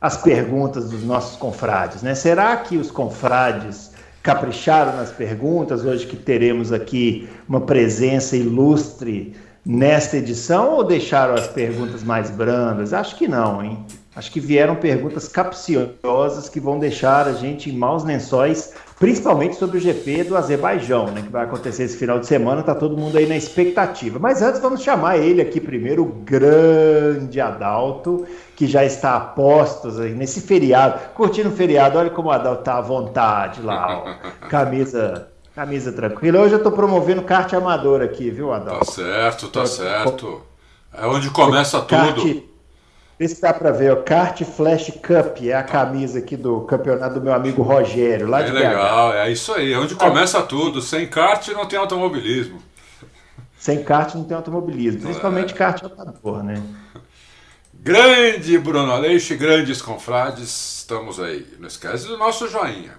as perguntas dos nossos confrades, né? Será que os confrades capricharam nas perguntas hoje que teremos aqui uma presença ilustre nesta edição ou deixaram as perguntas mais brandas? Acho que não, hein? Acho que vieram perguntas capciosas que vão deixar a gente em maus lençóis principalmente sobre o GP do Azerbaijão, né, que vai acontecer esse final de semana, tá todo mundo aí na expectativa. Mas antes vamos chamar ele aqui primeiro, o grande Adalto, que já está a postos aí nesse feriado, curtindo o feriado, olha como o Adalto tá à vontade lá, ó. camisa camisa tranquila. Hoje eu tô promovendo kart amador aqui, viu, Adalto? Tá certo, tá certo. É onde começa tudo. Vê se dá para ver, o Kart Flash Cup é a camisa aqui do campeonato do meu amigo Rogério, lá é de legal, BH. é isso aí, é onde começa tudo. Sem kart não tem automobilismo. Sem kart não tem automobilismo, principalmente é. kart amador, né? Grande Bruno Aleixo, grandes confrades, estamos aí. Não esquece do nosso joinha.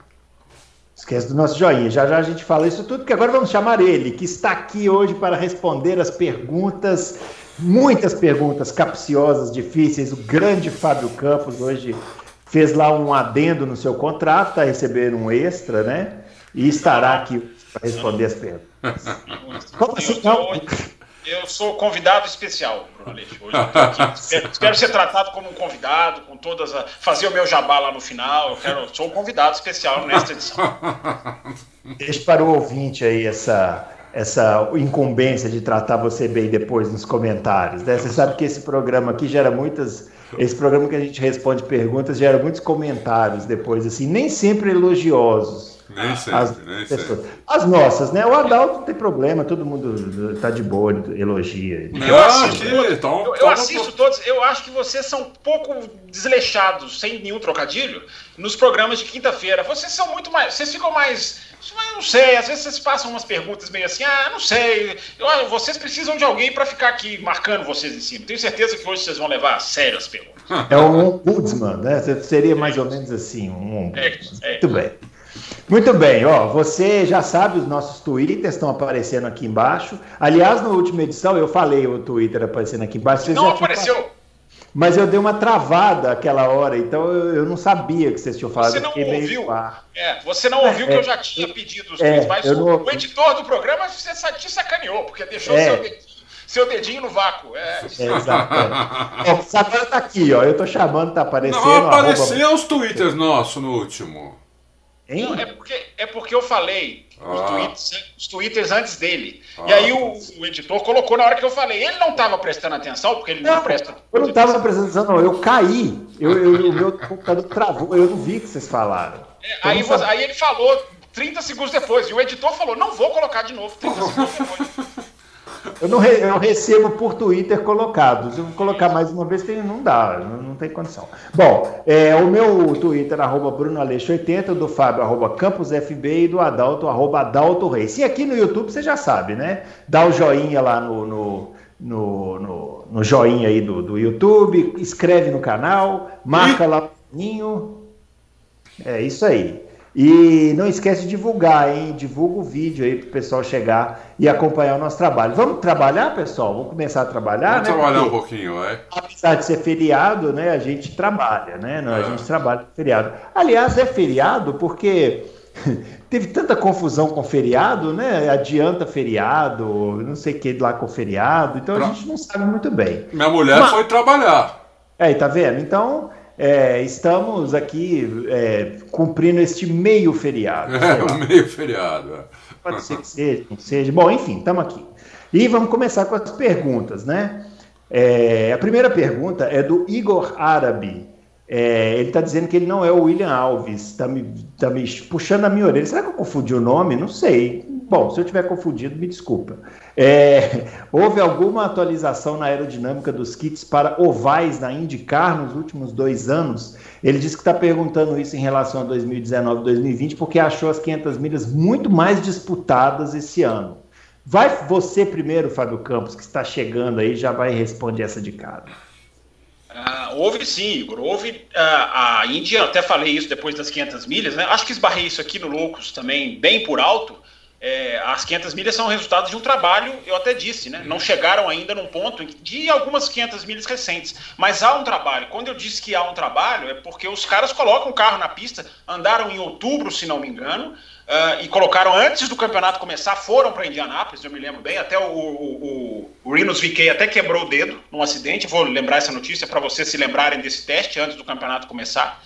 Esquece do nosso joinha. Já já a gente fala isso tudo, porque agora vamos chamar ele, que está aqui hoje para responder as perguntas muitas perguntas capciosas, difíceis. O grande Fábio Campos hoje fez lá um adendo no seu contrato, está recebendo um extra, né? E estará aqui para responder as perguntas. Como assim? Não? Eu sou convidado especial, Bruno Aleixo. Hoje eu aqui. Espero, espero, ser tratado como um convidado, com todas a, fazer o meu jabá lá no final. Eu quero, sou um convidado especial nesta edição. Deixe para o ouvinte aí essa essa incumbência de tratar você bem depois nos comentários. Né? Você sabe que esse programa aqui gera muitas. Esse programa que a gente responde perguntas gera muitos comentários depois, assim, nem sempre elogiosos. Nem sempre, as, nem sempre. As nossas, né? O Adalto não tem problema, todo mundo tá de boa, elogia. Eu assisto, então, eu, eu assisto todos, eu acho que vocês são um pouco desleixados, sem nenhum trocadilho, nos programas de quinta-feira. Vocês são muito mais. Vocês ficam mais eu não sei, às vezes vocês passam umas perguntas meio assim, ah, não sei, eu, vocês precisam de alguém para ficar aqui marcando vocês em cima. Tenho certeza que hoje vocês vão levar a sério as perguntas. É um ombudsman, né? Seria mais ou menos assim, um ombudsman. É, é. Muito bem. Muito bem, ó, você já sabe, os nossos twitters estão aparecendo aqui embaixo. Aliás, na última edição eu falei o Twitter aparecendo aqui embaixo. não apareceu? Mas eu dei uma travada aquela hora, então eu, eu não sabia que vocês tinham falado. Você não ouviu? É, você não ouviu é, que eu já tinha pedido os é, mas o, não... o, editor do programa você te sacaneou, porque deixou é. seu, dedinho, seu dedinho no vácuo. É, é exato. É. agora tá aqui, ó. Eu tô chamando, tá aparecendo. Não, apareceu arroba... os twitters nossos no último. Não, é, porque, é porque eu falei ah. os, tweets, os twitters antes dele. Ah. E aí o, o, editor colocou na hora que eu falei. Ele não estava prestando atenção, porque ele não, não presta. Eu não estava prestando atenção, não. Eu caí. Eu, eu, o meu computador travou. Eu não vi o que vocês falaram. É, aí, você, aí ele falou 30 segundos depois. E o editor falou: não vou colocar de novo 30 segundos depois. Eu não re, eu recebo por Twitter colocados. Eu colocar mais uma vez, tem, não dá, não, não tem condição. Bom, é, o meu Twitter, arroba BrunoAleixo80, do Fábio, arroba CampusFB e do Adalto, arroba Adalto Reis. E aqui no YouTube você já sabe, né? Dá o joinha lá no, no, no, no, no joinha aí do, do YouTube, escreve no canal, marca lá o sininho. É isso aí. E não esquece de divulgar, hein? Divulga o vídeo aí para o pessoal chegar e acompanhar o nosso trabalho. Vamos trabalhar, pessoal? Vamos começar a trabalhar, Vamos né? trabalhar Porque, um pouquinho, é. Apesar de ser feriado, né? A gente trabalha, né? Não, é. A gente trabalha feriado. Aliás, é feriado porque teve tanta confusão com feriado, né? Adianta feriado, não sei o que lá com feriado. Então pra... a gente não sabe muito bem. Minha mulher Mas... foi trabalhar. É, tá vendo? Então é, estamos aqui é, cumprindo este meio feriado. É, o meio feriado. É. Pode ser que seja, não seja. Bom, enfim, estamos aqui. E vamos começar com as perguntas, né? É, a primeira pergunta é do Igor Árabe. É, ele está dizendo que ele não é o William Alves, está me, tá me puxando a minha orelha. Será que eu confundi o nome? Não sei. Bom, se eu tiver confundido, me desculpa. É, houve alguma atualização na aerodinâmica dos kits para ovais na IndyCar nos últimos dois anos? Ele disse que está perguntando isso em relação a 2019 2020, porque achou as 500 milhas muito mais disputadas esse ano. Vai você primeiro, Fábio Campos, que está chegando aí, já vai responder essa de cara. Uh, houve sim, Igor. Houve uh, a Índia, até falei isso depois das 500 milhas, né? Acho que esbarrei isso aqui no Loucos também, bem por alto. É, as 500 milhas são resultado de um trabalho, eu até disse, né? Não chegaram ainda num ponto de algumas 500 milhas recentes, mas há um trabalho. Quando eu disse que há um trabalho, é porque os caras colocam o carro na pista, andaram em outubro, se não me engano, uh, e colocaram antes do campeonato começar, foram para Indianápolis, eu me lembro bem, até o, o, o, Rinos VK até quebrou o dedo num acidente. Vou lembrar essa notícia para vocês se lembrarem desse teste antes do campeonato começar.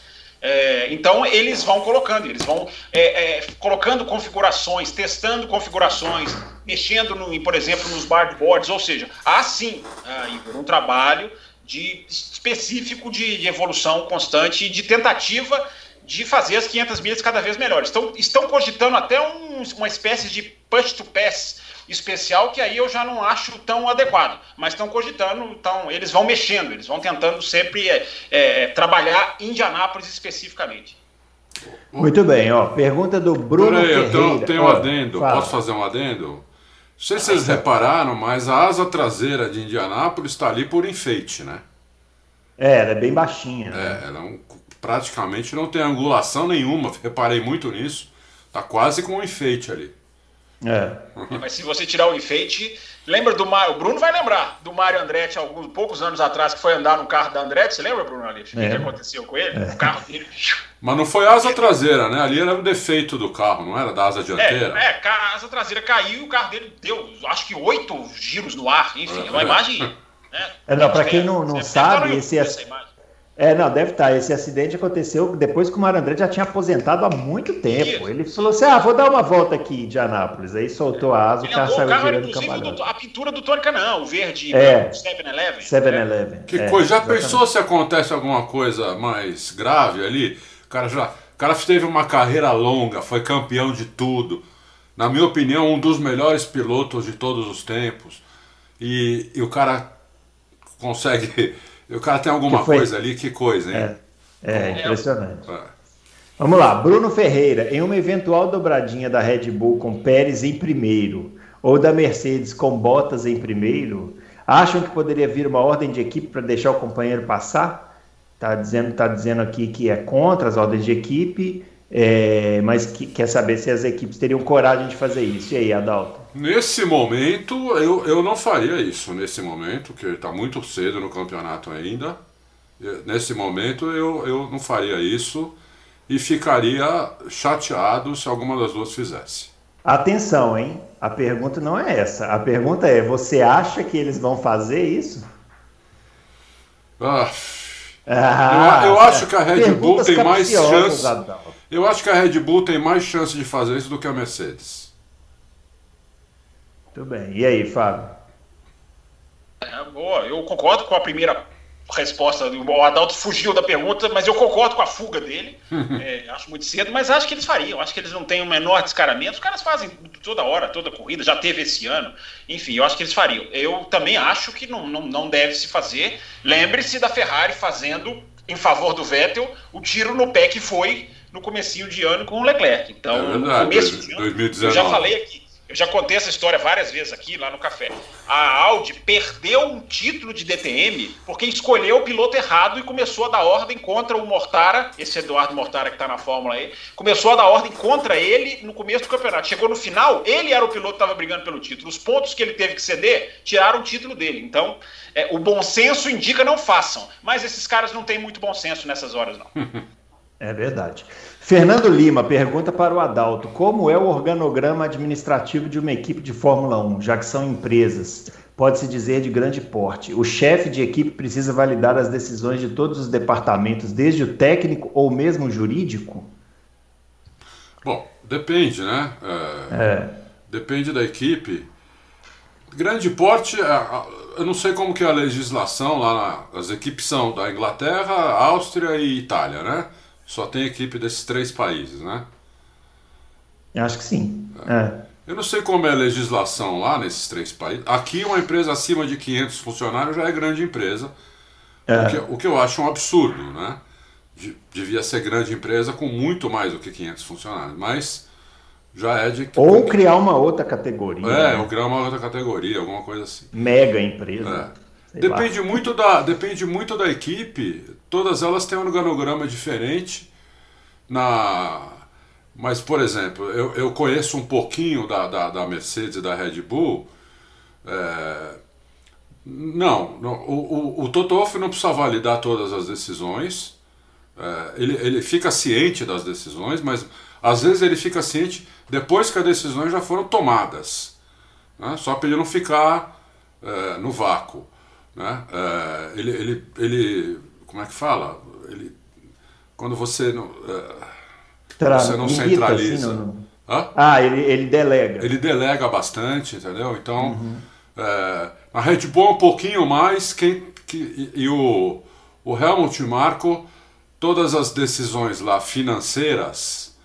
É, então eles vão colocando, eles vão é, é, colocando configurações, testando configurações, mexendo, no, por exemplo, nos boards, ou seja, há sim, ah, Igor, um trabalho de, específico de, de evolução constante e de tentativa de fazer as 500 milhas cada vez melhores. Então, estão cogitando até um, uma espécie de push to pass especial que aí eu já não acho tão adequado. Mas estão cogitando, então eles vão mexendo, eles vão tentando sempre é, é, trabalhar Indianápolis especificamente. Muito bem, ó. Pergunta do Bruno Peraí. Eu tenho, um adendo. Fala. Posso fazer um adendo? Não sei se vocês repararam, mas a asa traseira de Indianápolis está ali por enfeite, né? É, ela é bem baixinha. Né? É, ela é um, praticamente não tem angulação nenhuma. Reparei muito nisso. Tá quase com um enfeite ali. É. Mas se você tirar o enfeite, lembra do Mário, o Bruno vai lembrar do Mário Andretti alguns poucos anos atrás que foi andar no carro da Andretti, você lembra, Bruno Aleixo? É. O que aconteceu com ele? É. O carro dele. Mas não foi a asa traseira, né? Ali era o defeito do carro, não era da asa dianteira. É, é a asa traseira caiu e o carro dele deu, acho que oito giros no ar, enfim, é uma imagem. Né? É, não, para quem não, não sabe, esse, é, não, deve estar. Tá. Esse acidente aconteceu depois que o Mário André já tinha aposentado há muito tempo. Ele falou assim: ah, vou dar uma volta aqui de Anápolis. Aí soltou a asa, o carro saiu carro girando cambalhão. A pintura do Tony Canão, o verde, é, 7-Eleven. 7-Eleven. Que é, coisa, já exatamente. pensou se acontece alguma coisa mais grave ali? O cara já. O cara teve uma carreira longa, foi campeão de tudo. Na minha opinião, um dos melhores pilotos de todos os tempos. E, e o cara consegue o cara tem alguma coisa ali, que coisa, hein? É, é impressionante. É. Vamos lá, Bruno Ferreira, em uma eventual dobradinha da Red Bull com Pérez em primeiro, ou da Mercedes com Bottas em primeiro, acham que poderia vir uma ordem de equipe para deixar o companheiro passar? Está dizendo, tá dizendo aqui que é contra as ordens de equipe, é, mas que, quer saber se as equipes teriam coragem de fazer isso. E aí, Adalto? Nesse momento, eu, eu não faria isso. Nesse momento, que está muito cedo no campeonato ainda. Nesse momento, eu, eu não faria isso e ficaria chateado se alguma das duas fizesse. Atenção, hein? A pergunta não é essa. A pergunta é: você acha que eles vão fazer isso? Ah, ah eu, eu acho que a Red Bull tem mais chance. Eu acho que a Red Bull tem mais chance de fazer isso do que a Mercedes. Muito bem. E aí, Fábio? É, boa, eu concordo com a primeira resposta. O Adalto fugiu da pergunta, mas eu concordo com a fuga dele. é, acho muito cedo, mas acho que eles fariam. Acho que eles não têm o menor descaramento. Os caras fazem toda hora, toda corrida, já teve esse ano. Enfim, eu acho que eles fariam. Eu também acho que não, não, não deve se fazer. Lembre-se da Ferrari fazendo, em favor do Vettel, o tiro no pé que foi no comecinho de ano com o Leclerc. Então, é verdade, no começo de ano, 2019. eu já falei aqui eu já contei essa história várias vezes aqui, lá no café. A Audi perdeu um título de DTM porque escolheu o piloto errado e começou a dar ordem contra o Mortara, esse Eduardo Mortara que está na Fórmula aí, começou a dar ordem contra ele no começo do campeonato. Chegou no final, ele era o piloto que estava brigando pelo título. Os pontos que ele teve que ceder tiraram o título dele. Então, é, o bom senso indica não façam. Mas esses caras não têm muito bom senso nessas horas, não. É verdade. Fernando Lima pergunta para o Adalto: como é o organograma administrativo de uma equipe de Fórmula 1, já que são empresas, pode-se dizer de grande porte? O chefe de equipe precisa validar as decisões de todos os departamentos, desde o técnico ou mesmo o jurídico? Bom, depende, né? É, é. Depende da equipe. Grande porte, é, eu não sei como que é a legislação lá, as equipes são da Inglaterra, Áustria e Itália, né? Só tem equipe desses três países, né? Eu acho que sim. É. Eu não sei como é a legislação lá nesses três países. Aqui, uma empresa acima de 500 funcionários já é grande empresa. É. O, que, o, que, eu acho um absurdo, né? Devia ser grande empresa com muito mais do que 500 funcionários. Mas já é de. Ou criar uma outra categoria. É, né? ou criar uma outra categoria, alguma coisa assim. Mega empresa. É. Depende muito, da, depende muito da equipe. Todas elas têm um organograma diferente. Na, mas, por exemplo, eu, eu conheço um pouquinho da, da, da Mercedes e da Red Bull. É, não, não, o, o, o Toto Wolff não precisa validar todas as decisões. É, ele, ele fica ciente das decisões, mas às vezes ele fica ciente depois que as decisões já foram tomadas. Né? Só para ele não ficar é, no vácuo. Né? É, ele, ele, ele, como é que fala? Ele, quando você não. É, Tra... Você não centraliza. Assim, não... Ah, ele, ele delega. Ele delega bastante, entendeu? Então, uhum. é, a Red Bull é um pouquinho mais, quem, que, e, e o, o Helmut Marko, todas as decisões lá financeiras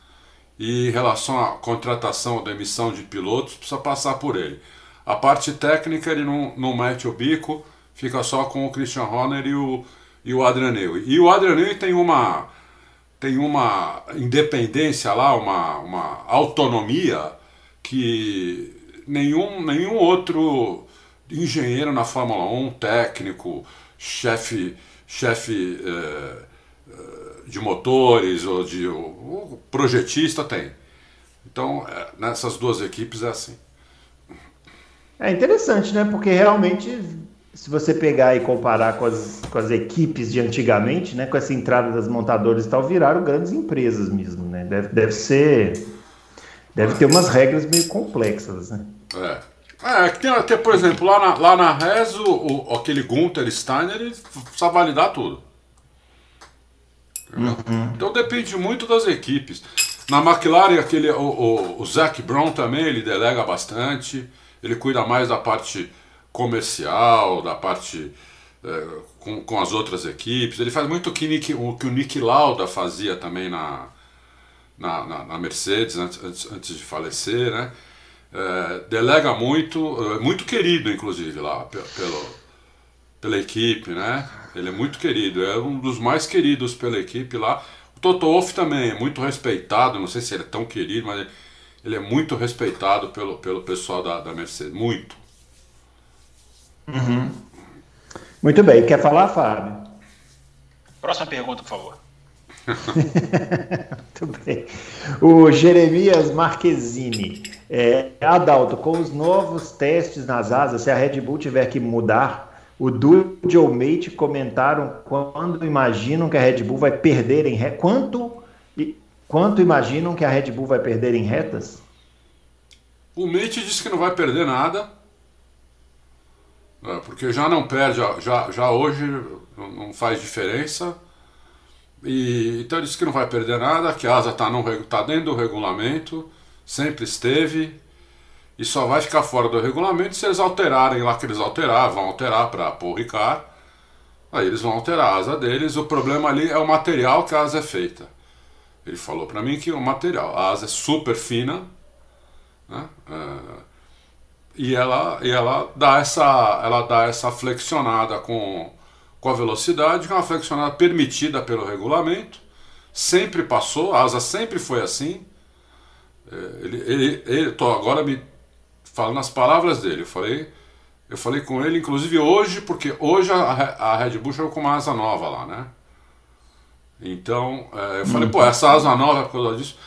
e em relação à contratação ou demissão de pilotos, precisa passar por ele. A parte técnica ele não, não mete o bico, fica só com o Christian Horner e o, e o Adrian Newey. E o Adrian Newey tem uma tem uma independência lá, uma, uma autonomia que nenhum, nenhum outro engenheiro na Fórmula 1, técnico, chefe chefe eh, eh, de motores ou de ou projetista tem. Então, é, nessas duas equipes é assim. É interessante, né? Porque realmente se você pegar e comparar com as, com as equipes de antigamente, né, com essa entrada das montadoras e tal, viraram grandes empresas mesmo, né? Deve, deve ser. Deve ter umas regras meio complexas, né? É. É, tem até, por exemplo, lá na, lá na Res, o, o, aquele Gunther Steiner, ele precisa validar tudo. Uhum. Então depende muito das equipes. Na McLaren, aquele, o, o, o Zac Brown também, ele delega bastante, ele cuida mais da parte comercial, da parte é, com, com as outras equipes. Ele faz muito o que, Nick, o que o Nick Lauda fazia também na, na, na, na Mercedes antes, antes, de falecer, né? É, delega muito, é muito querido inclusive lá pelo, pela equipe, né? Ele é muito querido, é um dos mais queridos pela equipe lá. O Toto Wolff também é muito respeitado, não sei se ele é tão querido, mas ele é muito respeitado pelo, pelo pessoal da, da Mercedes, muito. Uhum. Muito bem. Quer falar, Fábio? Próxima pergunta, por favor. Muito bem. O Jeremias Marquezine. É, Adalto, com os novos testes nas asas, se a Red Bull tiver que mudar, o Dude ou Mate comentaram quando imaginam que a Red Bull vai perder em retas. Quanto, quanto imaginam que a Red Bull vai perder em retas? O Mate disse que não vai perder nada porque já não perde, já, já hoje não faz diferença. E, então ele disse que não vai perder nada, que a asa está tá dentro do regulamento, sempre esteve, e só vai ficar fora do regulamento se eles alterarem lá que eles alterar, vão alterar para pôr Ricard. Aí eles vão alterar a asa deles, o problema ali é o material que a asa é feita. Ele falou para mim que o material, a asa é super fina, né? É, e ela, e ela dá essa ela dá essa flexionada com, com a velocidade, que é uma flexionada permitida pelo regulamento, sempre passou, a asa sempre foi assim. É, ele, ele, ele tô agora me falando as palavras dele, eu falei, eu falei com ele, inclusive hoje, porque hoje a, a Red Bull chegou com uma asa nova lá, né? Então, é, eu falei, pô, essa asa nova é por causa disso.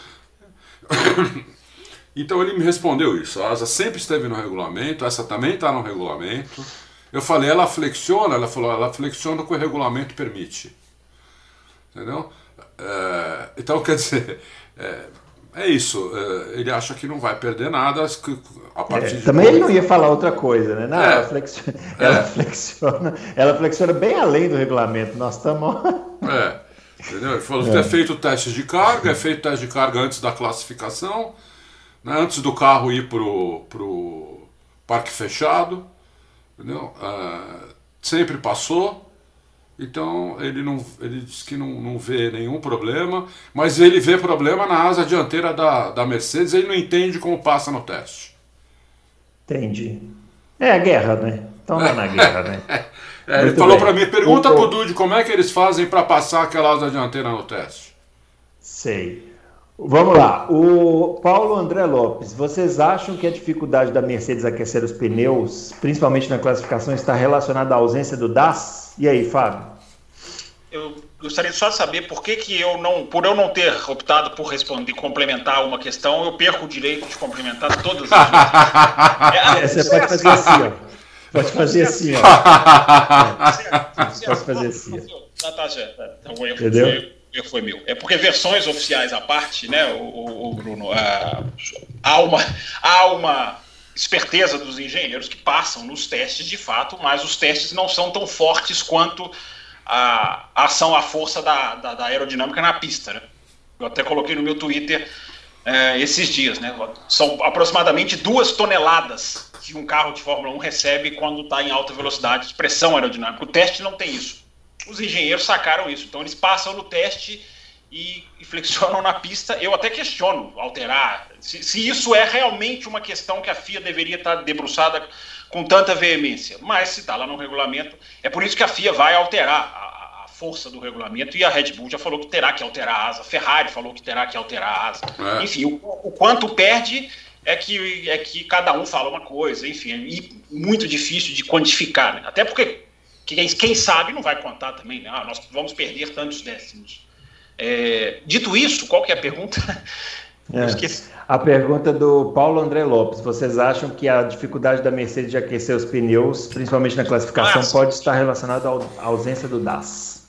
Então ele me respondeu isso. A asa sempre esteve no regulamento, essa também está no regulamento. Eu falei, ela flexiona? Ela falou, ela flexiona o que o regulamento permite. Entendeu? É, então, quer dizer, é, é isso. É, ele acha que não vai perder nada a partir é, de Também ele não ia falar outra coisa, né? Não, é. ela, flexiona, ela, é. flexiona, ela flexiona bem além do regulamento. Nós estamos. É. Entendeu? Ele falou que é feito testes de carga, é feito teste de carga antes da classificação né, antes do carro ir pro, pro parque fechado, entendeu? Uh, sempre passou. Então ele, não, ele diz que não, não vê nenhum problema, mas ele vê problema na asa dianteira da, da Mercedes, ele não entende como passa no teste. Entendi. É a guerra, né? Então é na guerra, né? É, ele falou para mim, pergunta o, pro Dude como é que eles fazem para passar aquela asa dianteira no teste. Sei. Vamos lá. O Paulo André Lopes, vocês acham que a dificuldade da Mercedes aquecer os pneus, principalmente na classificação, está relacionada à ausência do DAS? E aí, Fábio? Eu gostaria só de saber por que, que eu não, por eu não ter optado por responder, complementar uma questão, eu perco o direito de complementar todas as. é, você pode fazer assim, ó. Pode fazer assim, ó. Pode fazer assim. Tá, tá, já. Então, o erro Entendeu? Foi, meu. É porque versões oficiais à parte, né, o, o Bruno, a, há, uma, há uma esperteza dos engenheiros que passam nos testes de fato, mas os testes não são tão fortes quanto a, a ação, a força da, da, da, aerodinâmica na pista. Né? Eu até coloquei no meu Twitter é, esses dias, né? São aproximadamente duas toneladas que um carro de Fórmula 1 recebe quando está em alta velocidade, de pressão aerodinâmica. O teste não tem isso. Os engenheiros sacaram isso. Então eles passam no teste e, e flexionam na pista. Eu até questiono alterar. Se, se, isso é realmente uma questão que a FIA deveria estar debruçada com tanta veemência. Mas se está lá no regulamento, é por isso que a FIA vai alterar força do regulamento e a Red Bull já falou que terá que alterar a asa, a Ferrari falou que terá que alterar a asa. É. Enfim, o, o, quanto perde é que, é que cada um fala uma coisa, enfim, é muito difícil de quantificar, né? Até porque quem, quem, sabe não vai contar também, né? Ah, nós vamos perder tantos décimos. É, dito isso, qual que é a pergunta? É. A pergunta do Paulo André Lopes. Vocês acham que a dificuldade da Mercedes de aquecer os pneus, principalmente na classificação, ah, pode estar relacionada à ausência do DAS?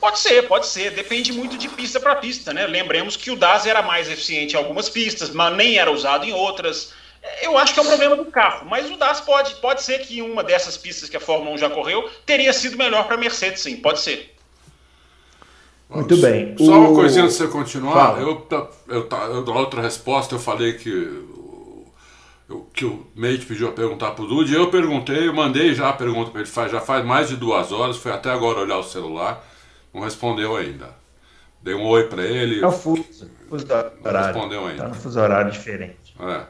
Pode ser, pode ser. Depende muito de pista para pista, né? Lembremos que o DAS era mais eficiente em algumas pistas, mas nem era usado em outras. Eu acho que é um problema do carro, mas o DAS pode, pode ser que uma dessas pistas que a Fórmula 1 já correu teria sido melhor para a Mercedes, sim, pode ser. Muito bem. Só o... uma coisinha antes de você continuar. Eu, eu, eu, na outra resposta, eu falei que, eu, que o Mate pediu a perguntar para o Dude. Eu perguntei, eu mandei já a pergunta para ele, faz, já faz mais de duas horas, foi até agora olhar o celular. Não respondeu ainda. Dei um oi para ele. É o fuso, fuso horário. Não respondeu ainda. Está no fuso horário diferente. É.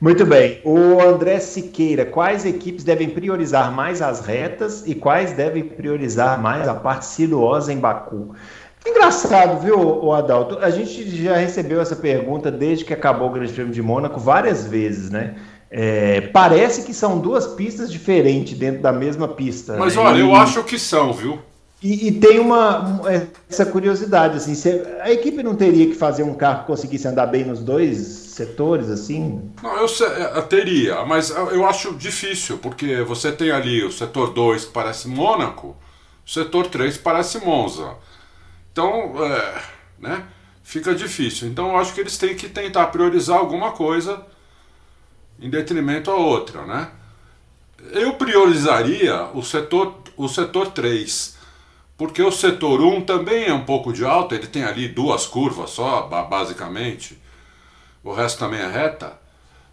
Muito bem. O André Siqueira, quais equipes devem priorizar mais as retas e quais devem priorizar mais a parte sinuosa em Baku? Engraçado, viu, Adalto? A gente já recebeu essa pergunta desde que acabou o Grande Prêmio de Mônaco várias vezes, né? É, parece que são duas pistas diferentes dentro da mesma pista. Mas né? olha, eu acho que são, viu? E, e, tem uma essa curiosidade assim, a equipe não teria que fazer um carro que conseguisse andar bem nos dois setores assim? Não, eu, eu teria, mas eu acho difícil, porque você tem ali o setor 2 que parece Mônaco, o setor 3 parece Monza. Então, é, né, fica difícil. Então eu acho que eles têm que tentar priorizar alguma coisa em detrimento a outra, né? Eu priorizaria o setor o setor 3 porque o setor 1 também é um pouco de alta, ele tem ali duas curvas só, basicamente, o resto também é reta.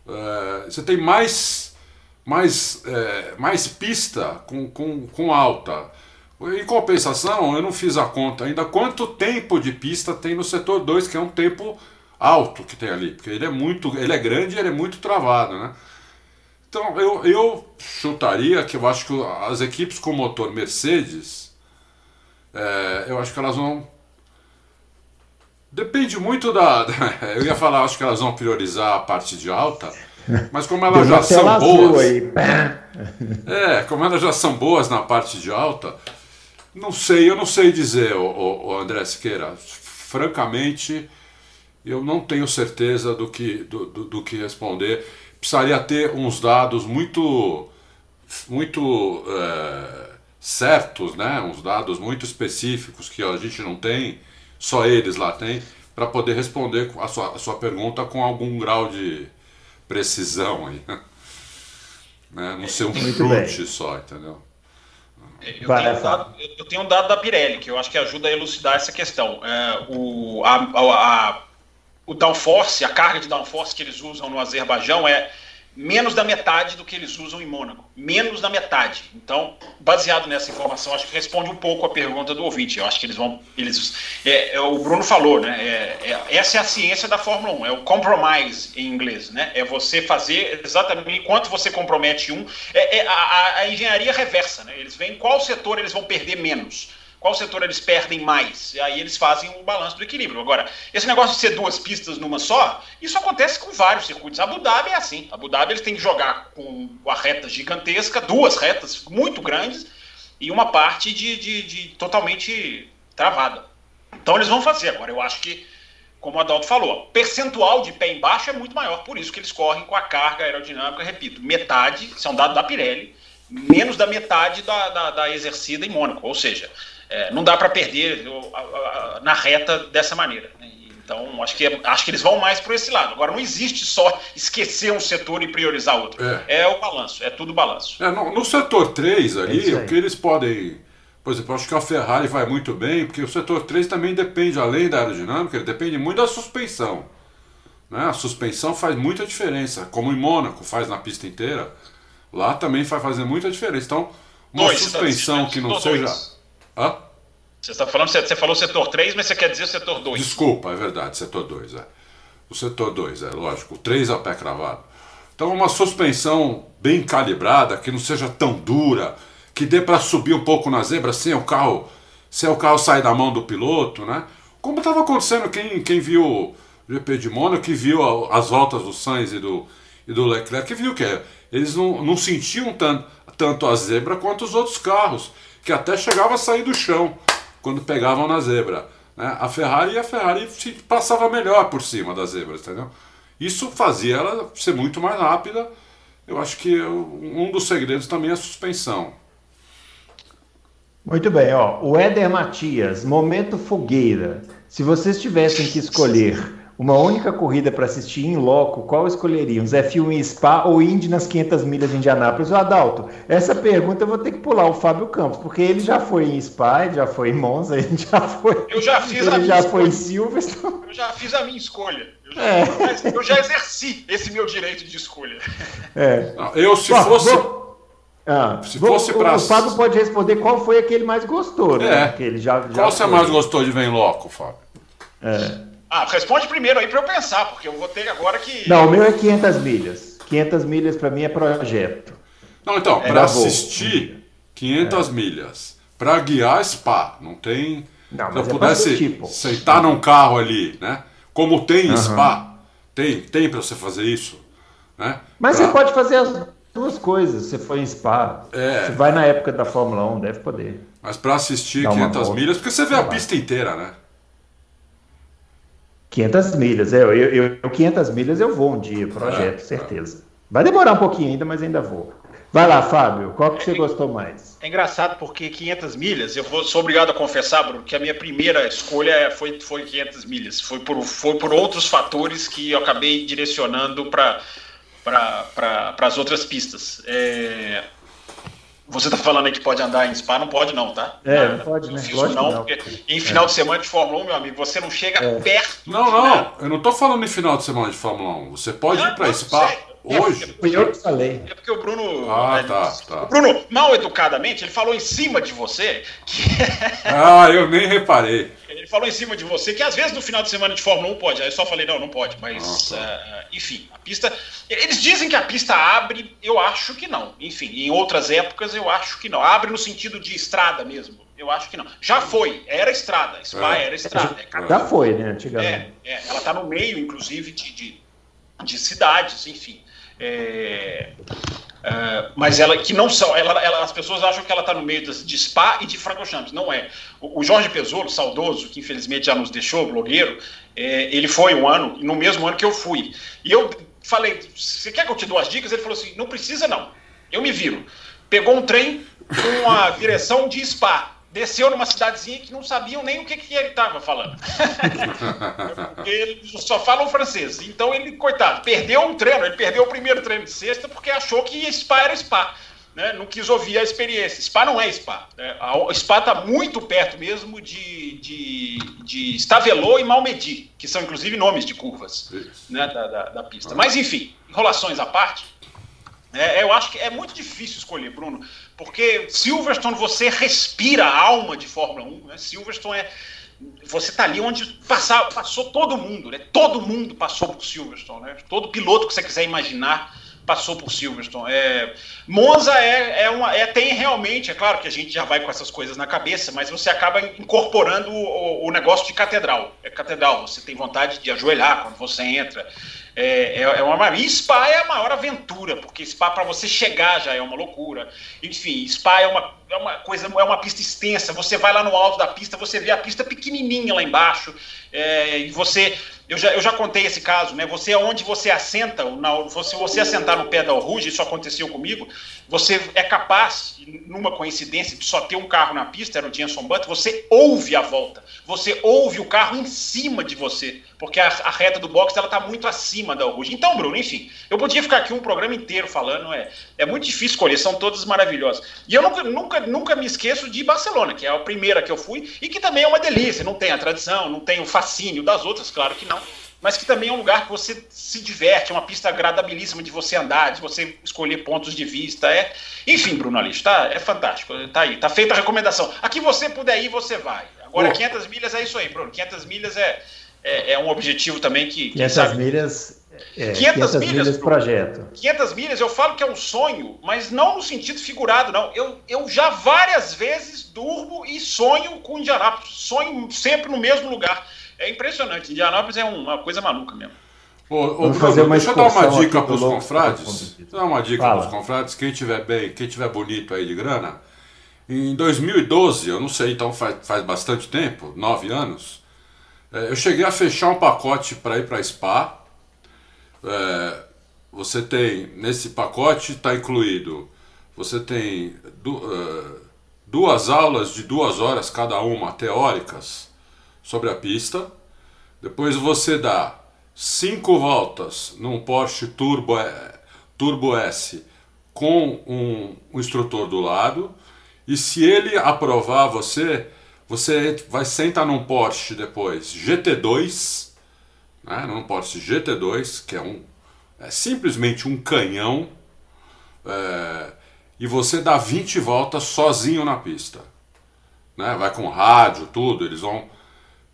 É, você tem mais, mais, é, mais pista com, com, com alta. Em compensação, eu não fiz a conta ainda quanto tempo de pista tem no setor 2, que é um tempo alto que tem ali, porque ele é muito, ele é grande e ele é muito travado, né? Então eu, eu chutaria que eu acho que as equipes com motor Mercedes é, eu acho que elas vão. Depende muito da. Eu ia falar, acho que elas vão priorizar a parte de alta, mas como elas já são boas. É, como elas já são boas na parte de alta, não sei, eu não sei dizer, o, o, o André Siqueira. Francamente, eu não tenho certeza do que, do, do, do que responder. Precisaria ter uns dados muito. muito. É, certos, né, uns dados muito específicos que a gente não tem, só eles lá têm, para poder responder a sua, a sua pergunta com algum grau de precisão aí. Né? Não ser um chute só, entendeu? Eu tenho, um dado, eu tenho, um dado, da Pirelli que eu acho que ajuda a elucidar essa questão. É, o, a, a, a, o downforce, a carga de downforce que eles usam no Azerbaijão é menos da metade do que eles usam em Mônaco. Menos da metade. Então, baseado nessa informação, acho que responde um pouco a pergunta do ouvinte. Eu acho que eles vão. Eles, é, é, o Bruno falou, né? É, é essa é a ciência da Fórmula 1, é o compromise em inglês, né? É você fazer exatamente enquanto você compromete um. É, é a, a, engenharia reversa, né? Eles veem qual setor eles vão perder menos qual setor eles perdem mais. E aí eles fazem um balanço do equilíbrio. Agora, esse negócio de ser duas pistas numa só, isso acontece com vários circuitos. Abu Dhabi é assim. Abu Dhabi eles têm que jogar com a reta gigantesca, duas retas muito grandes e uma parte de, de, de totalmente travada. Então eles vão fazer. Agora, eu acho que, como o Adalto falou, percentual de pé embaixo é muito maior. Por isso que eles correm com a carga aerodinâmica, repito, metade, isso é um dado da Pirelli, menos da metade da, da, da exercida em Mônaco. Ou seja, é, não dá para perder a, a, na reta dessa maneira. Né? Então, acho que, acho que eles vão mais por esse lado. Agora, não existe só esquecer um setor e priorizar outro. É, é o balanço, é tudo balanço. É, no, no, setor 3 ali, é o que eles podem. Por exemplo, acho que a Ferrari vai muito bem, porque o setor 3 também depende, além da aerodinâmica, ele depende muito da suspensão. Né? A suspensão faz muita diferença, como em Mônaco faz na pista inteira. Lá também vai fazer muita diferença. Então, uma dois, suspensão tá que não seja. Dois. Hã? Você está falando, você falou setor 3, mas você quer dizer setor 2. Desculpa, é verdade, setor 2, é. O setor 2, é lógico. O 3 é o pé cravado. Então, uma suspensão bem calibrada, que não seja tão dura, que dê para subir um pouco na zebra sem o carro, sem o carro sair da mão do piloto, né? Como estava acontecendo, quem, quem viu o GP de Mônaco, que viu as voltas do Sainz e do, e do Leclerc, que viu que eles não, não sentiam tanto, tanto a zebra quanto os outros carros que até chegava a sair do chão quando pegavam na zebra. Né? A Ferrari a Ferrari passava melhor por cima das zebras, entendeu? Isso fazia ela ser muito mais rápida. Eu acho que um dos segredos também é a suspensão. Muito bem, ó. O Éder Matias, momento fogueira. Se vocês tivessem que escolher uma única corrida para assistir em loco, qual escolheriam? F1 em Spa ou Indy nas 500 milhas de Indianápolis? O Adalto, essa pergunta eu vou ter que pular o Fábio Campos, porque ele já foi em Spa, ele já foi em Monza, ele já foi. Eu já fiz ele a minha já foi em Silverstone. Eu já fiz a minha escolha. Eu já, é. eu já exerci esse meu direito de escolha. É. eu, se Bom, fosse. Vou... Ah, se fosse para. O Fábio pode responder qual foi aquele mais gostou, né? É. Que ele já, já qual você mais gostou de ver em loco, Fábio? É. Ah, responde primeiro aí para eu pensar, porque eu vou ter agora que. Não, o meu é 500 milhas. 500 milhas para mim é projeto. Não, então, é para assistir 500 é. milhas, para guiar Spa, não tem. Não, Se eu é pudesse tipo. sentar num carro ali, né? Como tem uhum. Spa, tem, tem para você fazer isso, né? Mas pra... você pode fazer as duas coisas. Você foi em Spa, é. você vai na época da Fórmula 1, deve poder. Mas para assistir 500 milhas, porque você vê a pista inteira, né? 500 milhas, é, eu, eu, eu 500 milhas eu vou um dia, projeto, é, certeza. Vai demorar um pouquinho ainda, mas ainda vou. Vai lá, Fábio, qual que você gostou mais? É engraçado porque 500 milhas, eu vou, sou obrigado a confessar, Bruno, que a minha primeira escolha foi, foi 500 milhas. Foi por, foi por outros fatores que eu acabei direcionando para pra, as outras pistas. É, você está falando aí que pode andar em Spa, não pode não, tá? É, não, não pode, né? Lógico não, não, porque em final é. de semana de Fórmula 1, meu amigo, você não chega é. perto. Não, não, né? eu não estou falando em final de semana de Fórmula 1. Você pode ir para Spa sei. hoje. É, Fui eu que falei. É porque o Bruno. Ah, é, tá, tá. O Bruno, mal educadamente, ele falou em cima de você. Que... ah, eu nem reparei. Falou em cima de você que às vezes no final de semana de Fórmula 1 pode. Aí eu só falei, não, não pode. Mas, ah, uh, enfim, a pista. Eles dizem que a pista abre, eu acho que não. Enfim, em outras épocas eu acho que não. Abre no sentido de estrada mesmo. Eu acho que não. Já foi, era estrada. Spa é. era estrada. É, já foi, né? Antigamente. É, é ela está no meio, inclusive, de, de, de cidades, enfim. É, Uh, mas ela que não são, ela, ela, as pessoas acham que ela está no meio de, de Spa e de Francorchamps, não é. O, o, Jorge Pesolo, saudoso, que infelizmente já nos deixou, blogueiro, é, ele foi um ano, no mesmo ano que eu fui. E eu falei, você quer que eu te dou as dicas? Ele falou assim, não precisa não, eu me viro. Pegou um trem com a direção de Spa desceu numa cidadezinha que não sabiam nem o que, que ele estava falando. eles só falam francês. Então ele, coitado, perdeu um treino, ele perdeu o primeiro treino de sexta porque achou que Spa era Spa. Né? Não quis ouvir a experiência. Spa não é Spa. Né? A Spa está muito perto mesmo de, de, de Stavelot e Malmedy, que são inclusive nomes de curvas né? da, da, da pista. Mas enfim, enrolações à parte. É, eu acho que é muito difícil escolher, Bruno, porque Silverstone você respira a alma de Fórmula 1. Né? Silverstone é. Você está ali onde passou todo mundo, né? Todo mundo passou por Silverstone, né? Todo piloto que você quiser imaginar passou por Silverstone. É, Monza é, é, uma, é, tem realmente, é claro que a gente já vai com essas coisas na cabeça, mas você acaba incorporando o, o negócio de catedral. É catedral, você tem vontade de ajoelhar quando você entra. É, é, é uma e Spa é a maior aventura, porque Spa para você chegar já é uma loucura. Enfim, Spa é uma, é uma coisa, é uma pista extensa. Você vai lá no alto da pista, você vê a pista pequenininha lá embaixo, é, e você eu já, eu já contei esse caso, né? Você, onde você assenta, na, se você assentar no pé da Ruge, isso aconteceu comigo, você é capaz, numa coincidência, de só ter um carro na pista, era o Jenson Button, você ouve a volta, você ouve o carro em cima de você, porque a, a reta do box ela está muito acima da Ruge. Então, Bruno, enfim, eu podia ficar aqui um programa inteiro falando, é, é muito difícil escolher, são todas maravilhosas. E eu nunca, nunca, nunca me esqueço de Barcelona, que é a primeira que eu fui, e que também é uma delícia, não tem a tradição, não tem o fascínio das outras, claro que não mas que também é um lugar que você se diverte, é uma pista agradabilíssima de você andar, de você escolher pontos de vista. É... Enfim, Bruno Alix, tá, é fantástico. Tá aí, tá feita a recomendação. Aqui você puder ir, você vai. Agora, oh. 500 milhas é isso aí, Bruno. 500 milhas é, é, é um objetivo também que. 500 sabe... milhas. É, 500, 500 milhas, milhas projeto. 500 milhas, eu falo que é um sonho, mas não no sentido figurado, não. Eu, eu já várias vezes durmo e sonho com Indianápolis. Sonho sempre no mesmo lugar. É impressionante. Indianápolis é uma coisa maluca mesmo. Ô, ô Bruno, fazer uma deixa eu dar uma dica para os confrades. Dar uma dica para os confrades. Quem tiver bem, quem tiver bonito aí de grana. Em 2012, eu não sei, então faz, faz bastante tempo, nove anos, é, eu cheguei a fechar um pacote para ir para Spa. É, você tem, nesse pacote está incluído, você tem du, uh, duas aulas de duas horas cada uma, teóricas, sobre a pista. Depois você dá cinco voltas num Porsche Turbo, é, Turbo S com um, um instrutor do lado. E se ele aprovar você, você vai sentar num Porsche depois GT2, né, num Porsche GT2, que é um é simplesmente um canhão, é, e você dá 20 voltas sozinho na pista. Né, vai com rádio, tudo, eles vão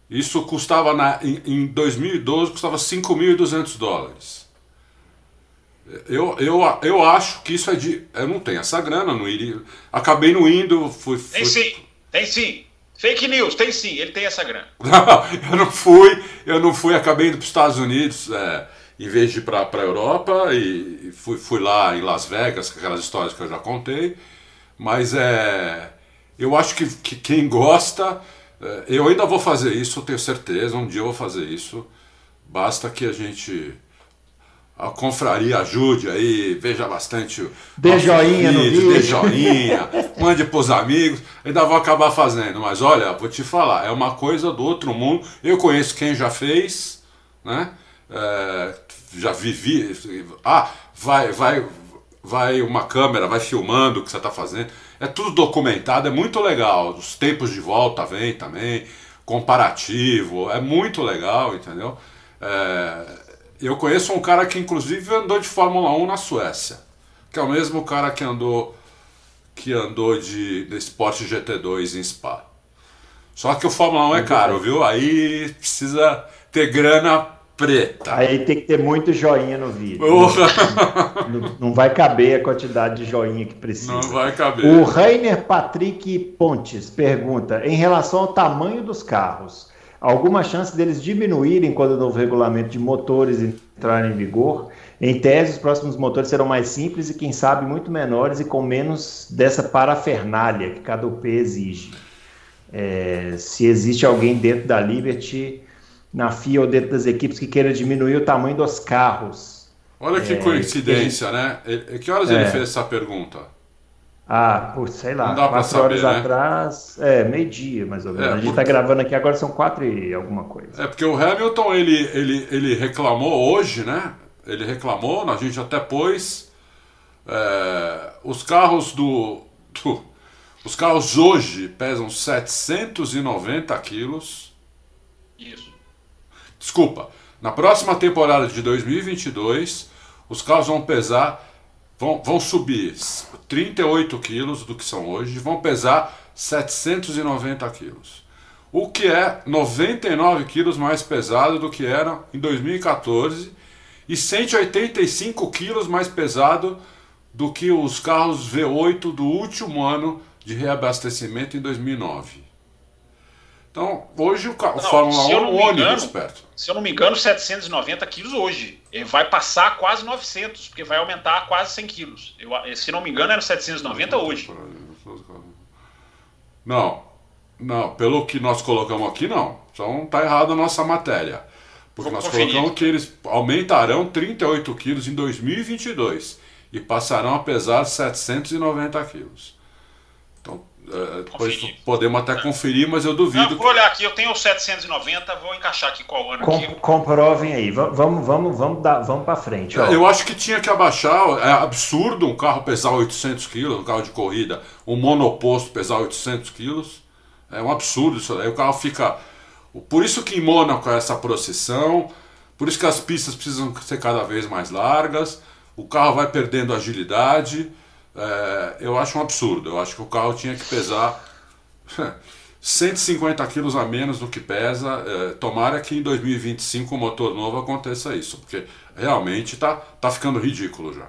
isso custava, na, em, em 2012, custava 5.200 dólares. Eu, eu, eu acho que isso é de. Eu não tenho essa grana, não iria. Acabei não indo. Fui, fui... Tem sim, tem sim. Fake news, tem sim, ele tem essa grana. Eu não fui, eu não fui, acabei indo para os Estados Unidos, é, em vez de ir para a Europa, e, e, fui, fui lá em Las Vegas, com aquelas histórias que eu já contei. Mas é. Eu acho que, que quem gosta eu ainda vou fazer isso, tenho certeza, um dia eu vou fazer isso. Basta que a gente, a confraria ajude aí, veja bastante. Dê joinha vídeo, no vídeo. Dê joinha, mande pros amigos, ainda vou acabar fazendo. Mas olha, vou te falar, é uma coisa do outro mundo. Eu conheço quem já fez, né? É, já vivi. Ah, vai, vai, vai uma câmera, vai filmando o que você está fazendo. É tudo documentado, é muito legal. Os tempos de volta vem também, comparativo, é muito legal, entendeu? É, eu conheço um cara que inclusive andou de Fórmula 1 na Suécia, que é o mesmo cara que andou que andou de, de Sport GT2 em Spa. Só que o Fórmula 1 é caro, viu? Aí precisa ter grana preta. Aí tem que ter muito joinha no vídeo. Não, não, vai caber a quantidade de joinha que precisa. Não vai caber. O Rainer Patrick Pontes pergunta: em relação ao tamanho dos carros, alguma chance deles diminuírem quando o novo regulamento de motores entrar em vigor? Em tese, os próximos motores serão mais simples e, quem sabe, muito menores e com menos dessa parafernália que cada UP exige. É, se existe alguém dentro da Liberty na FIA ou dentro das equipes que queira diminuir o tamanho dos carros. Olha que é, coincidência, que né? Que horas é. ele fez essa pergunta? Ah, por, sei lá, quatro saber, horas né? atrás, é, meio-dia mais ou menos. É, a gente está gravando aqui agora, são quatro e alguma coisa. É, porque o Hamilton, ele, ele, ele reclamou hoje, né? Ele reclamou, a gente até pôs. É, os carros do, do. Os carros hoje pesam 790 quilos. Isso. Desculpa, na próxima temporada de 2022, os carros vão pesar vão, vão subir 38 quilos do que são hoje, vão pesar 790 quilos. O que é 99 quilos mais pesado do que era em 2014 e 185 quilos mais pesado do que os carros V8 do último ano de reabastecimento em 2009. Então, hoje o, carro, não, Fórmula 1 é um ônibus perto. Se eu não me engano, 790 quilos hoje. Ele vai passar quase 900, porque vai aumentar quase 100 quilos. Eu, se não me engano, era 790 hoje. Não, não, pelo que nós colocamos aqui, não. Então tá errado a nossa matéria. Porque Vou nós conferir. colocamos que eles aumentarão 38 quilos em 2022 e passarão a pesar 790 quilos. É, depois podemos até conferir, mas eu duvido. Não, vou olhar aqui, eu tenho 790, vou encaixar aqui qual ano. Com, aqui. Comprovem aí, vamos, vamos, vamos, dar, vamos para frente. Ó. Eu acho que tinha que abaixar, é absurdo um carro pesar 800 quilos, um carro de corrida, um monoposto pesar 800 quilos. É um absurdo isso daí. O carro fica. Por isso que em Mônaco é essa procissão, por isso que as pistas precisam ser cada vez mais largas, o carro vai perdendo agilidade. É, eu acho um absurdo. Eu acho que o carro tinha que pesar 150 quilos a menos do que pesa. É, tomara que em 2025 o motor novo aconteça isso, porque realmente está tá ficando ridículo já.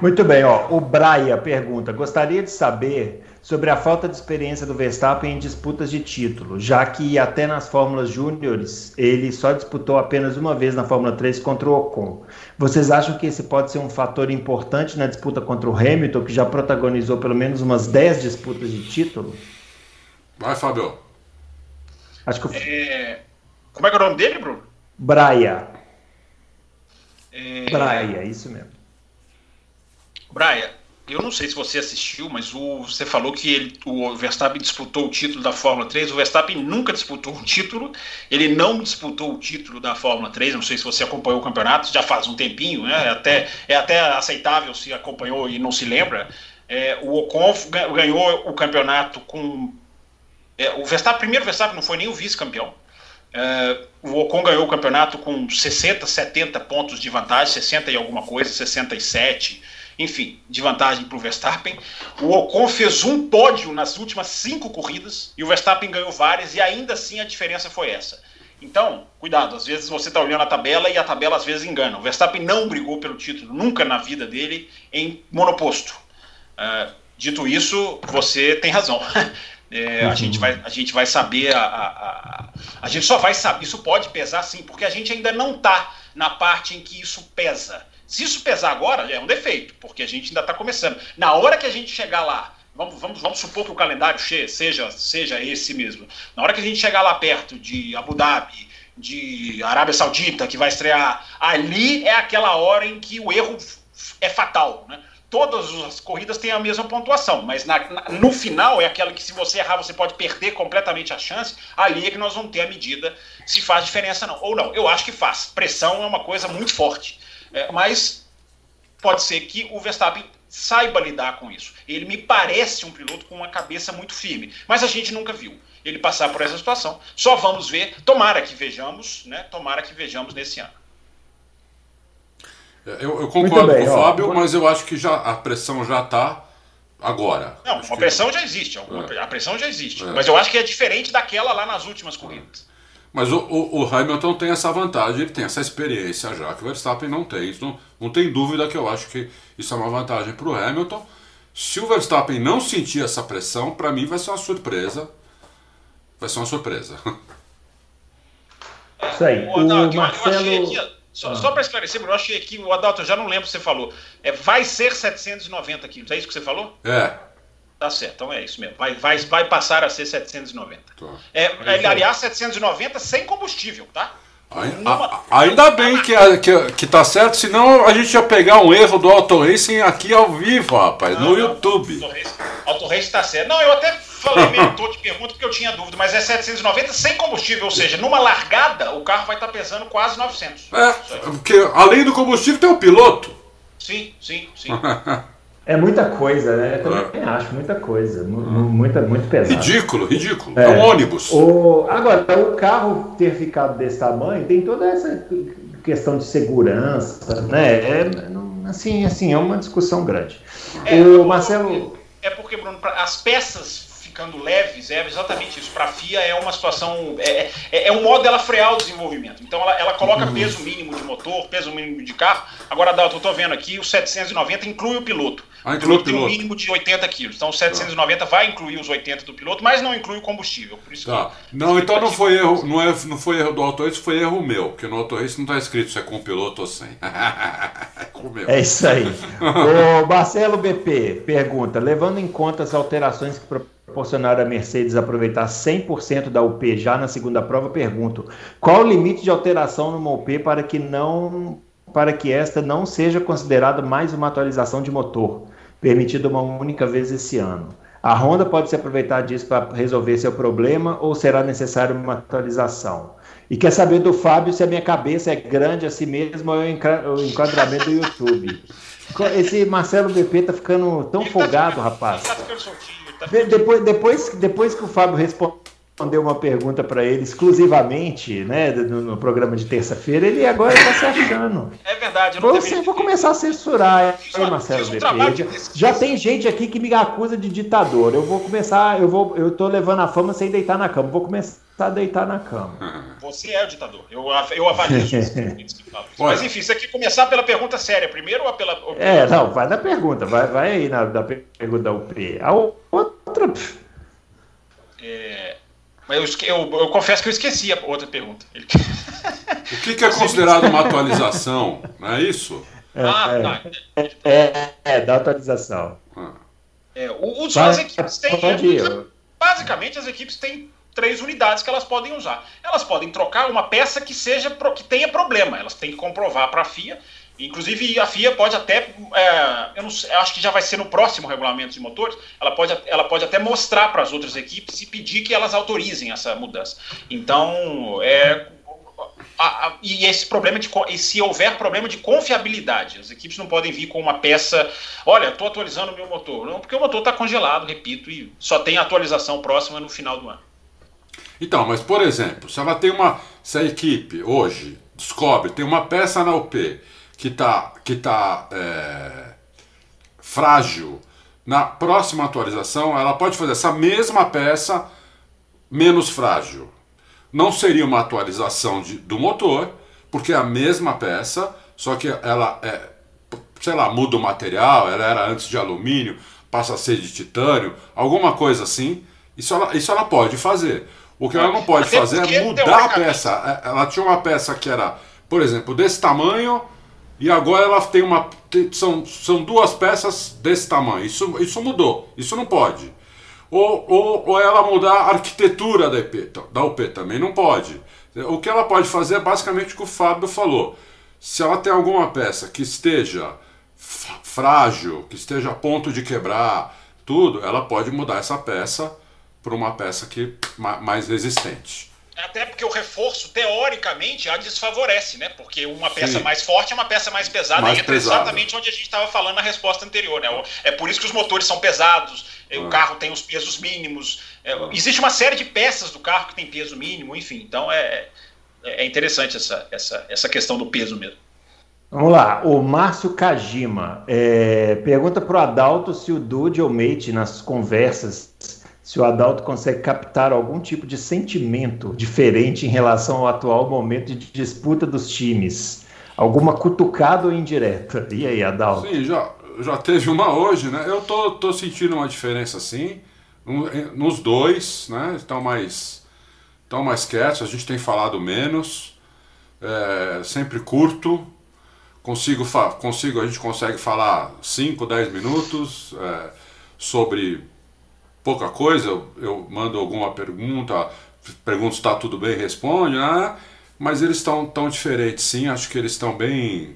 Muito bem, ó. O Braia pergunta: gostaria de saber sobre a falta de experiência do Verstappen em disputas de título, já que até nas Fórmulas Júniores ele só disputou apenas uma vez na Fórmula 3 contra o Ocon. Vocês acham que esse pode ser um fator importante na disputa contra o Hamilton, que já protagonizou pelo menos umas 10 disputas de título? Vai, Fábio. Acho que eu... é... Como é que é o nome dele, Bruno? Braia. É... Braia, isso mesmo. Braia, eu não sei se você assistiu, mas o, você falou que ele, o Verstappen disputou o título da Fórmula 3. O Verstappen nunca disputou um título, ele não disputou o título da Fórmula 3. Não sei se você acompanhou o campeonato, já faz um tempinho, né? É até, é até aceitável se acompanhou e não se lembra. É, o Ocon ganhou o campeonato com. É, o Verstappen, primeiro Verstappen não foi nem o vice-campeão. É, o Ocon ganhou o campeonato com 60, 70 pontos de vantagem, 60 e alguma coisa, 67 enfim, de vantagem para o Verstappen. O Ocon fez um pódio nas últimas cinco corridas e o Verstappen ganhou várias e ainda assim a diferença foi essa. Então, cuidado, às vezes você está olhando a tabela e a tabela às vezes engana. O Verstappen não brigou pelo título nunca na vida dele em monoposto. Uh, dito isso, você tem razão. É, a, gente vai, a gente vai saber, a, a, a, a, gente só vai saber, isso pode pesar sim, porque a gente ainda não está na parte em que isso pesa. Se isso pesar agora, é um defeito, porque a gente ainda está começando. Na hora que a gente chegar lá, vamos, vamos, vamos supor que o calendário seja, seja esse mesmo. Na hora que a gente chegar lá perto de Abu Dhabi, de Arábia Saudita, que vai estrear, ali é aquela hora em que o erro é fatal. Né? Todas as corridas têm a mesma pontuação, mas na, na, no final é aquela que se você errar você pode perder completamente a chance. Ali é que nós vamos ter a medida se faz diferença não, ou não. Eu acho que faz. Pressão é uma coisa muito forte. É, mas pode ser que o Verstappen saiba lidar com isso. Ele me parece um piloto com uma cabeça muito firme, mas a gente nunca viu ele passar por essa situação. Só vamos ver, tomara que vejamos, né? Tomara que vejamos nesse ano. É, eu, eu concordo bem, com o Fábio, ó, mas eu acho que já, a pressão já está agora. Não, acho a pressão que... já existe. É. A pressão já existe. É. Mas eu acho que é diferente daquela lá nas últimas corridas. Mas o, o, o, Hamilton tem essa vantagem, ele tem essa experiência já, que o Verstappen não tem. Isso não, não tem dúvida que eu acho que isso é uma vantagem para o Hamilton. Se o Verstappen não sentir essa pressão, para mim vai ser uma surpresa. Vai ser uma surpresa. Isso aí. O, Adalto, Marcelo... eu achei aqui, só, ah. só para esclarecer, eu achei aqui, o Adalto, eu já não lembro o que você falou. É, vai ser 790 quilos, é isso que você falou? É. Tá certo, então é isso mesmo. Vai, vai, vai passar a ser 790. Tá. É, é, aliás, 790 sem combustível, tá? Ainda, ainda bem que, que, que tá certo, senão a gente ia pegar um erro do Auto Racing aqui ao vivo, rapaz, não, no não, YouTube. Auto Racing tá certo. Não, eu até falei mesmo, tô de pergunta porque eu tinha dúvida, mas é 790 sem combustível, ou seja, numa largada o carro vai estar tá pesando quase 900. É, porque além do combustível tem o piloto. Sim, sim, sim. É muita coisa, né? Eu também é. acho, muita coisa. Muita, muito pesado. Ridículo, ridículo. É, é um ônibus. O, agora, o carro ter ficado desse tamanho tem toda essa questão de segurança, né? É, assim, assim, é uma discussão grande. É, o Marcelo. É porque, Bruno, as peças ficando leves, é exatamente isso. Para a FIA é uma situação. É, é, é, um modo dela frear o desenvolvimento. Então ela, ela coloca peso mínimo de motor, peso mínimo de carro. Agora, Dalton, eu estou vendo aqui, o 790 inclui o piloto. Ah, o piloto tem um mínimo de 80 quilos. Então o 790 vai incluir os 80 do piloto, mas não inclui o combustível. Por isso tá. que, não, então não foi, erro, não, é, não foi erro do Auto Race, foi erro meu. Porque no Auto Race não está escrito se é com piloto ou sem. é com o meu. É isso aí. o Marcelo BP pergunta: levando em conta as alterações que proporcionar a Mercedes aproveitar 100% da UP já na segunda prova, pergunto: qual o limite de alteração numa UP para que não para que esta não seja considerada mais uma atualização de motor, permitida uma única vez esse ano? A Honda pode se aproveitar disso para resolver seu problema ou será necessário uma atualização? E quer saber do Fábio se a minha cabeça é grande assim mesmo ou é o enquadramento do YouTube? Esse Marcelo BP tá ficando tão folgado, rapaz. Tá ficando soltinho. Depois, depois, depois que o Fábio respondeu uma pergunta para ele exclusivamente, né, no, no programa de terça-feira, ele agora está se achando. É verdade. Eu não Você, vou começar a censurar, hein, Marcelo um já, já tem gente aqui que me acusa de ditador. Eu vou começar, eu vou, eu tô levando a fama sem deitar na cama. Vou começar a deitar na cama. Você é o ditador. Eu, eu avalio isso. Mas enfim, você quer começar pela pergunta séria primeiro ou pela. É, não, vai na pergunta, vai, vai aí na da pergunta da UP. A outra. É, mas eu, eu, eu, confesso que eu esqueci a outra pergunta. Ele... O que, que é considerado uma atualização? Não é isso? É, ah, é, tá. É, é, é, da atualização. Ah. É, o, os, as equipes têm. Basicamente, as equipes têm três unidades que elas podem usar. Elas podem trocar uma peça que seja que tenha problema. Elas têm que comprovar para a FIA. Inclusive a FIA pode até, é, eu, não, eu, acho que já vai ser no próximo regulamento de motores, ela pode, ela pode até mostrar para as outras equipes e pedir que elas autorizem essa mudança. Então, é, a, a, e esse problema de e se houver problema de confiabilidade, as equipes não podem vir com uma peça, olha, estou atualizando o meu motor, não, porque o motor está congelado, repito, e só tem atualização próxima no final do ano. Então, mas por exemplo, se ela tem uma. Se a equipe hoje descobre, tem uma peça na UP que está que tá, é, frágil, na próxima atualização ela pode fazer essa mesma peça menos frágil. Não seria uma atualização de, do motor, porque é a mesma peça, só que ela é, sei lá, muda o material, ela era antes de alumínio, passa a ser de titânio, alguma coisa assim. Isso ela, isso ela pode fazer. O que ela não pode Até fazer é mudar a peça. É, ela tinha uma peça que era, por exemplo, desse tamanho, e agora ela tem uma. São, são duas peças desse tamanho. Isso, isso mudou. Isso não pode. Ou, ou, ou ela mudar a arquitetura da, IP, da UP também não pode. O que ela pode fazer é basicamente o que o Fábio falou. Se ela tem alguma peça que esteja frágil, que esteja a ponto de quebrar, tudo, ela pode mudar essa peça para uma peça que mais resistente. Até porque o reforço, teoricamente, a desfavorece, né? Porque uma peça Sim. mais forte é uma peça mais pesada mais e entra pesada. exatamente onde a gente estava falando na resposta anterior, né? É por isso que os motores são pesados, ah. o carro tem os pesos mínimos. É, ah. Existe uma série de peças do carro que tem peso mínimo, enfim. Então é, é interessante essa, essa, essa questão do peso mesmo. Vamos lá, o Márcio Kajima é, pergunta para o Adalto se o Dude ou Mate nas conversas se o Adalto consegue captar algum tipo de sentimento diferente em relação ao atual momento de disputa dos times. Alguma cutucada ou indireta? E aí, Adalto? Sim, já, já teve uma hoje, né? Eu tô, tô sentindo uma diferença sim. Nos dois, né? Estão mais, estão mais quietos, a gente tem falado menos. É, sempre curto. Consigo, consigo, a gente consegue falar 5, 10 minutos é, sobre pouca coisa, eu, eu mando alguma pergunta, pergunto se está tudo bem, responde, né? mas eles estão tão diferentes sim, acho que eles estão bem.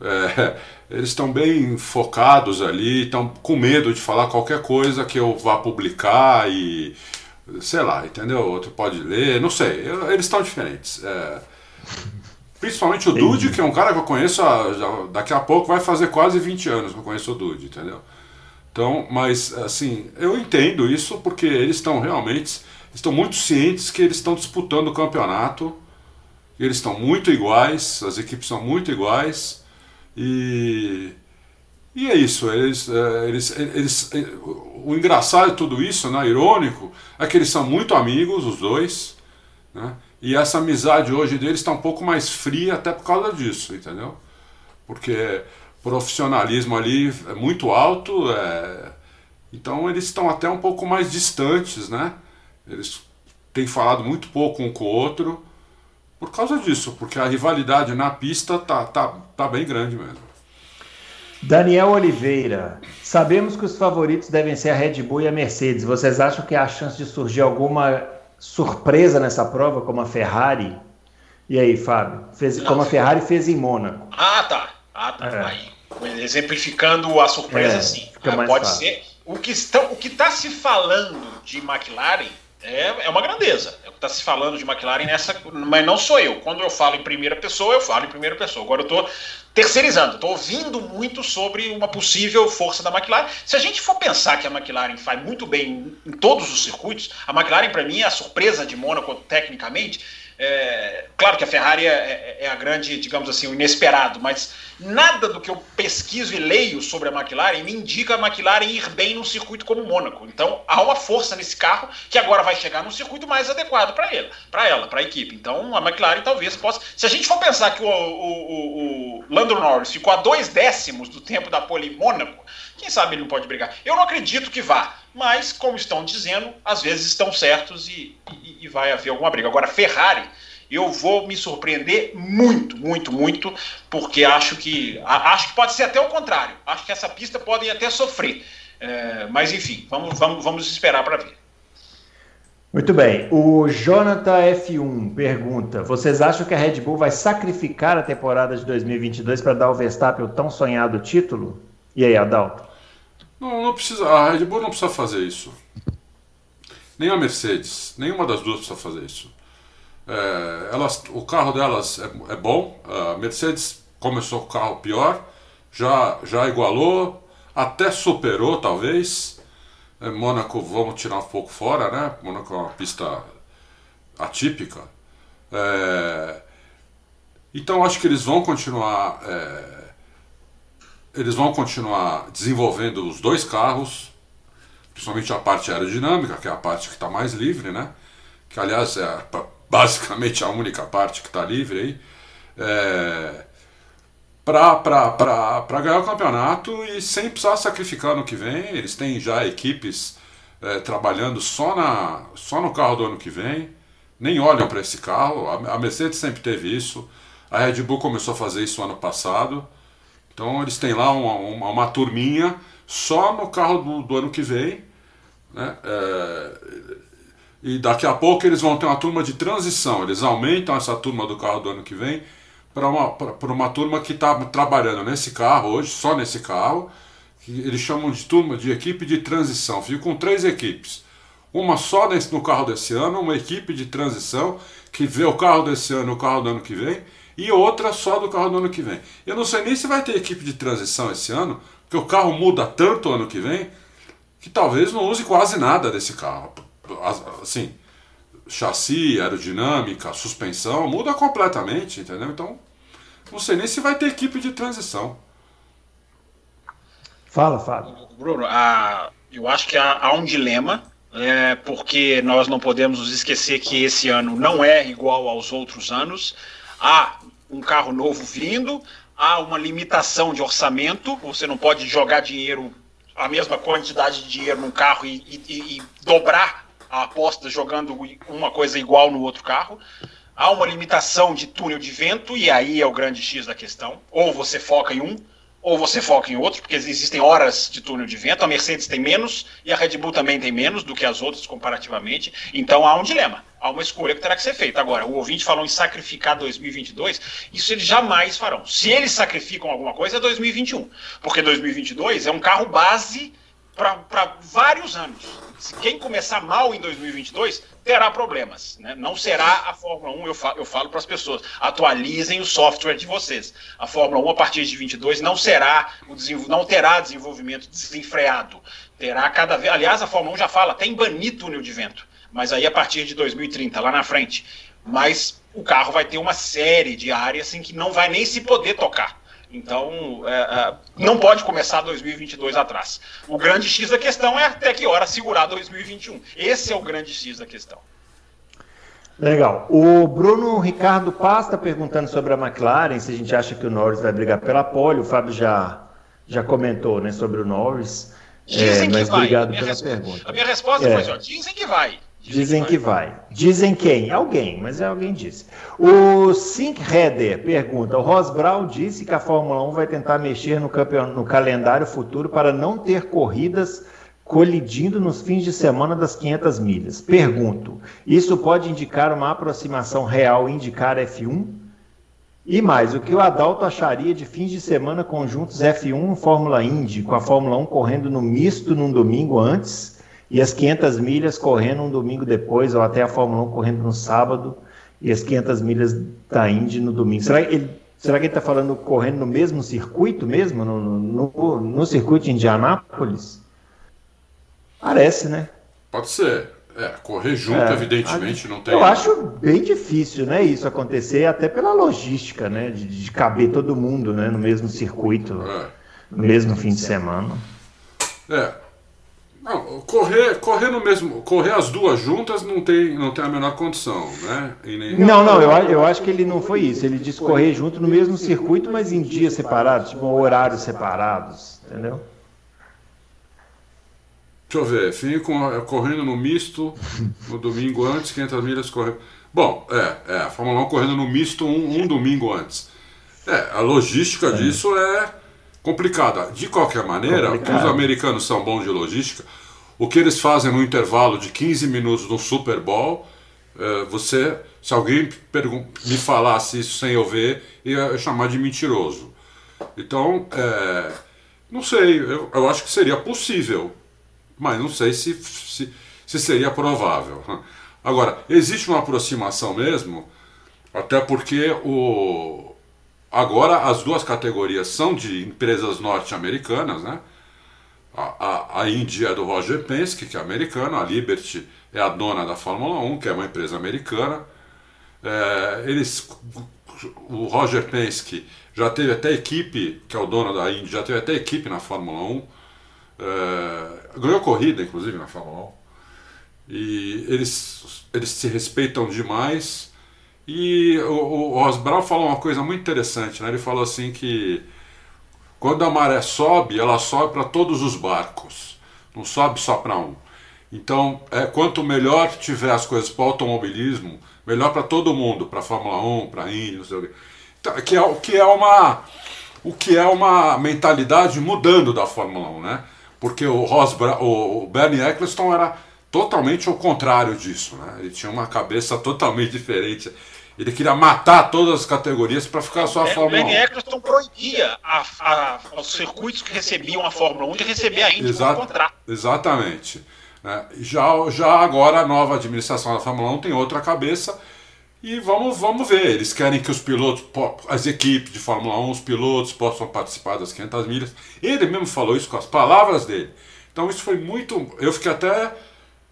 É, eles estão bem focados ali, estão com medo de falar qualquer coisa que eu vá publicar e. sei lá, entendeu? Outro pode ler, não sei, eles estão diferentes. É, principalmente o Dude, que é um cara que eu conheço, já, daqui a pouco vai fazer quase 20 anos que eu conheço o Dude, entendeu? Então, mas assim, eu entendo isso porque eles estão realmente estão muito cientes que eles estão disputando o campeonato. Eles estão muito iguais, as equipes são muito iguais E, e é isso. Eles, é, eles, eles, o engraçado de tudo isso, né, irônico, é que eles são muito amigos, os dois. Né? E essa amizade hoje deles está um pouco mais fria até por causa disso, entendeu? Porque profissionalismo ali é muito alto, é... então eles estão até um pouco mais distantes, né? Eles têm falado muito pouco um com o outro por causa disso, porque a rivalidade na pista tá, tá, tá bem grande mesmo. Daniel Oliveira, sabemos que os favoritos devem ser a Red Bull e a Mercedes. Vocês acham que há chance de surgir alguma surpresa nessa prova, como a Ferrari? E aí, Fábio? Fez, como a Ferrari fez em Mônaco. Ah, tá. Ah, tá. É. Aí, exemplificando a surpresa, é, sim. Ah, pode fácil. ser. O que está se falando de McLaren é, é uma grandeza. É o que está se falando de McLaren nessa. Mas não sou eu. Quando eu falo em primeira pessoa, eu falo em primeira pessoa. Agora eu estou terceirizando, estou ouvindo muito sobre uma possível força da McLaren. Se a gente for pensar que a McLaren faz muito bem em todos os circuitos, a McLaren, para mim, é a surpresa de Mônaco tecnicamente é, claro que a Ferrari é, é, é, a grande, digamos assim, o inesperado, mas nada do que eu pesquiso e leio sobre a McLaren me indica a McLaren ir bem num circuito como o Mônaco. Então há uma força nesse carro que agora vai chegar num circuito mais adequado para ela, para ela, para a equipe. Então a McLaren talvez possa. Se a gente for pensar que o, o, o, o Lando Norris ficou a dois décimos do tempo da pole em Mônaco, quem sabe ele não pode brigar? Eu não acredito que vá, mas como estão dizendo, às vezes estão certos e, e, e vai haver alguma briga. Agora, Ferrari, eu vou me surpreender muito, muito, muito, porque acho que acho que pode ser até o contrário. Acho que essa pista pode até sofrer. É, mas enfim, vamos, vamos, vamos esperar para ver. Muito bem. O Jonathan F1 pergunta: Vocês acham que a Red Bull vai sacrificar a temporada de 2022 para dar ao Verstappen o tão sonhado título? E aí, Adalto? Não, não precisa. A Red Bull não precisa fazer isso. Nem a Mercedes, nenhuma das duas precisa fazer isso. É, elas, o carro delas é, é, bom. A Mercedes começou com o carro pior, já, já igualou, até superou talvez. É, Mônaco, vamos tirar um pouco fora, né? Mônaco é uma pista atípica. É, então acho que eles vão continuar é, eles vão continuar desenvolvendo os dois carros, principalmente a parte aerodinâmica, que é a parte que está mais livre, né? Que aliás é basicamente a única parte que está livre aí. É, para ganhar o campeonato e sem precisar sacrificar no que vem. Eles têm já equipes é, trabalhando só, na, só no carro do ano que vem, nem olham para esse carro. A, a Mercedes sempre teve isso, a Red Bull começou a fazer isso ano passado. Então eles têm lá uma, uma, uma turminha só no carro do, do ano que vem. Né? É, e daqui a pouco eles vão ter uma turma de transição. Eles aumentam essa turma do carro do ano que vem para uma, uma turma que está trabalhando nesse carro hoje, só nesse carro. Eles chamam de turma de equipe de transição. Ficam com três equipes. Uma só no carro desse ano, uma equipe de transição que vê o carro desse ano e o carro do ano que vem e outra só do carro do ano que vem. Eu não sei nem se vai ter equipe de transição esse ano, porque o carro muda tanto ano que vem que talvez não use quase nada desse carro. Assim, chassi, aerodinâmica, suspensão, muda completamente, entendeu? Então, não sei nem se vai ter equipe de transição. Fala, Fábio. Bruno, a, eu acho que há, há um dilema, é, porque nós não podemos nos esquecer que esse ano não é igual aos outros anos há um carro novo vindo, há uma limitação de orçamento, você não pode jogar dinheiro, a mesma quantidade de dinheiro num carro e, e, e dobrar a aposta jogando uma coisa igual no outro carro. Há uma limitação de túnel de vento, e aí é o grande X da questão. Ou você foca em um, ou você foca em outro, porque existem horas de túnel de vento. A Mercedes tem menos e a Red Bull também tem menos do que as outras comparativamente. Então há um dilema, há uma escolha que terá que ser feita. Agora, o ouvinte falou em sacrificar 2022, isso eles jamais farão. Se eles sacrificam alguma coisa, é 2021, porque 2022 é um carro base para vários anos. Quem começar mal em 2022 terá problemas. Né? Não será a Fórmula 1, eu falo, falo para as pessoas, atualizem o software de vocês. A Fórmula 1, a partir de 22, não será o não terá desenvolvimento desenfreado. Terá cada vez. Aliás, a Fórmula 1 já fala, tem banir túnel de vento. Mas aí a partir de 2030, lá na frente. Mas o carro vai ter uma série de áreas em que não vai nem se poder tocar. Então, é, é, não pode começar 2022 atrás. O grande X da questão é até que hora segurar 2021. Esse é o grande X da questão. Legal. O Bruno Ricardo Paz está perguntando sobre a McLaren, se a gente acha que o Norris vai brigar pela pole. O Fábio já, já comentou né, sobre o Norris. Dizem é, que vai. Obrigado pela resposta, pergunta. A minha resposta é. foi assim, dizem que vai. Dizem, que vai. Dizem quem? Alguém, mas é alguém disse. O Sink Header pergunta: o Ross Brown disse que a Fórmula 1 vai tentar mexer no, campeon... no calendário futuro para não ter corridas colidindo nos fins de semana das 500 milhas. Pergunto: isso pode indicar uma aproximação real indicar F1? E mais, o que o Adalto acharia de fins de semana conjuntos F1 Fórmula Indy, com a Fórmula 1 correndo no misto num domingo antes? E as 500 milhas correndo um domingo depois, ou até a Fórmula 1 correndo no sábado, e as 500 milhas da Indy no domingo. Será que ele Será que ele está falando correndo no mesmo circuito mesmo, no, no, no, circuito de Indianápolis? Parece, né? Pode ser. É, correr junto, é, evidentemente, não tem. Eu acho bem difícil, né, isso acontecer, até pela logística, né, de, de caber todo mundo, né, no mesmo circuito, é. no mesmo fim de semana. É, não, correr, correr no mesmo, correr as duas juntas não tem, não tem a menor condição, né? Nem... Não, não, eu, eu acho que ele não foi isso. Ele disse correr junto no mesmo circuito, mas em dias separados, tipo horários separados, entendeu? Deixa eu ver, fim com, correndo no misto no domingo antes, 500 milhas correndo. Bom, é, é, a Fórmula 1 correndo no misto um, um domingo antes. É, a logística é. disso é complicada. De qualquer maneira, Complicado. os americanos são bons de logística. O que eles fazem no intervalo de 15 minutos no Super Bowl, é, você, se alguém me falasse isso sem eu ver, ia chamar de mentiroso. Então, é, não sei, eu, eu, acho que seria possível, mas não sei se, se, se seria provável. Agora, existe uma aproximação mesmo, até porque o, Agora as duas categorias são de empresas norte-americanas, né? A, a, a Indy é do Roger Penske, que é americano, a Liberty é a dona da Fórmula 1, que é uma empresa americana. É, eles, o Roger Penske já teve até equipe, que é o dono da Indy, já teve até equipe na Fórmula 1. É, ganhou corrida, inclusive, na Fórmula 1. E eles, eles se respeitam demais. E o, o Osbral falou uma coisa muito interessante, né? Ele falou assim que quando a maré sobe, ela sobe para todos os barcos, não sobe só para um. Então, é, quanto melhor tiver as coisas para o automobilismo, melhor para todo mundo, para a Fórmula 1, para a Indy, não sei o quê. Então, que, é, o que é uma o que é uma mentalidade mudando da Fórmula 1, né? Porque o, Ross, o Bernie Eccleston era totalmente o contrário disso, né? Ele tinha uma cabeça totalmente diferente. Ele queria matar todas as categorias para ficar só a é, Fórmula 1. O Bernie Eccleston proibia a, a, os circuitos que recebiam a Fórmula 1 de receber a Indy Exato, contrato. Exatamente. É, já, já agora a nova administração da Fórmula 1 tem outra cabeça e vamos, vamos ver. Eles querem que os pilotos, as equipes de Fórmula 1, os pilotos possam participar das 500 milhas. Ele mesmo falou isso com as palavras dele. Então isso foi muito. Eu fiquei até,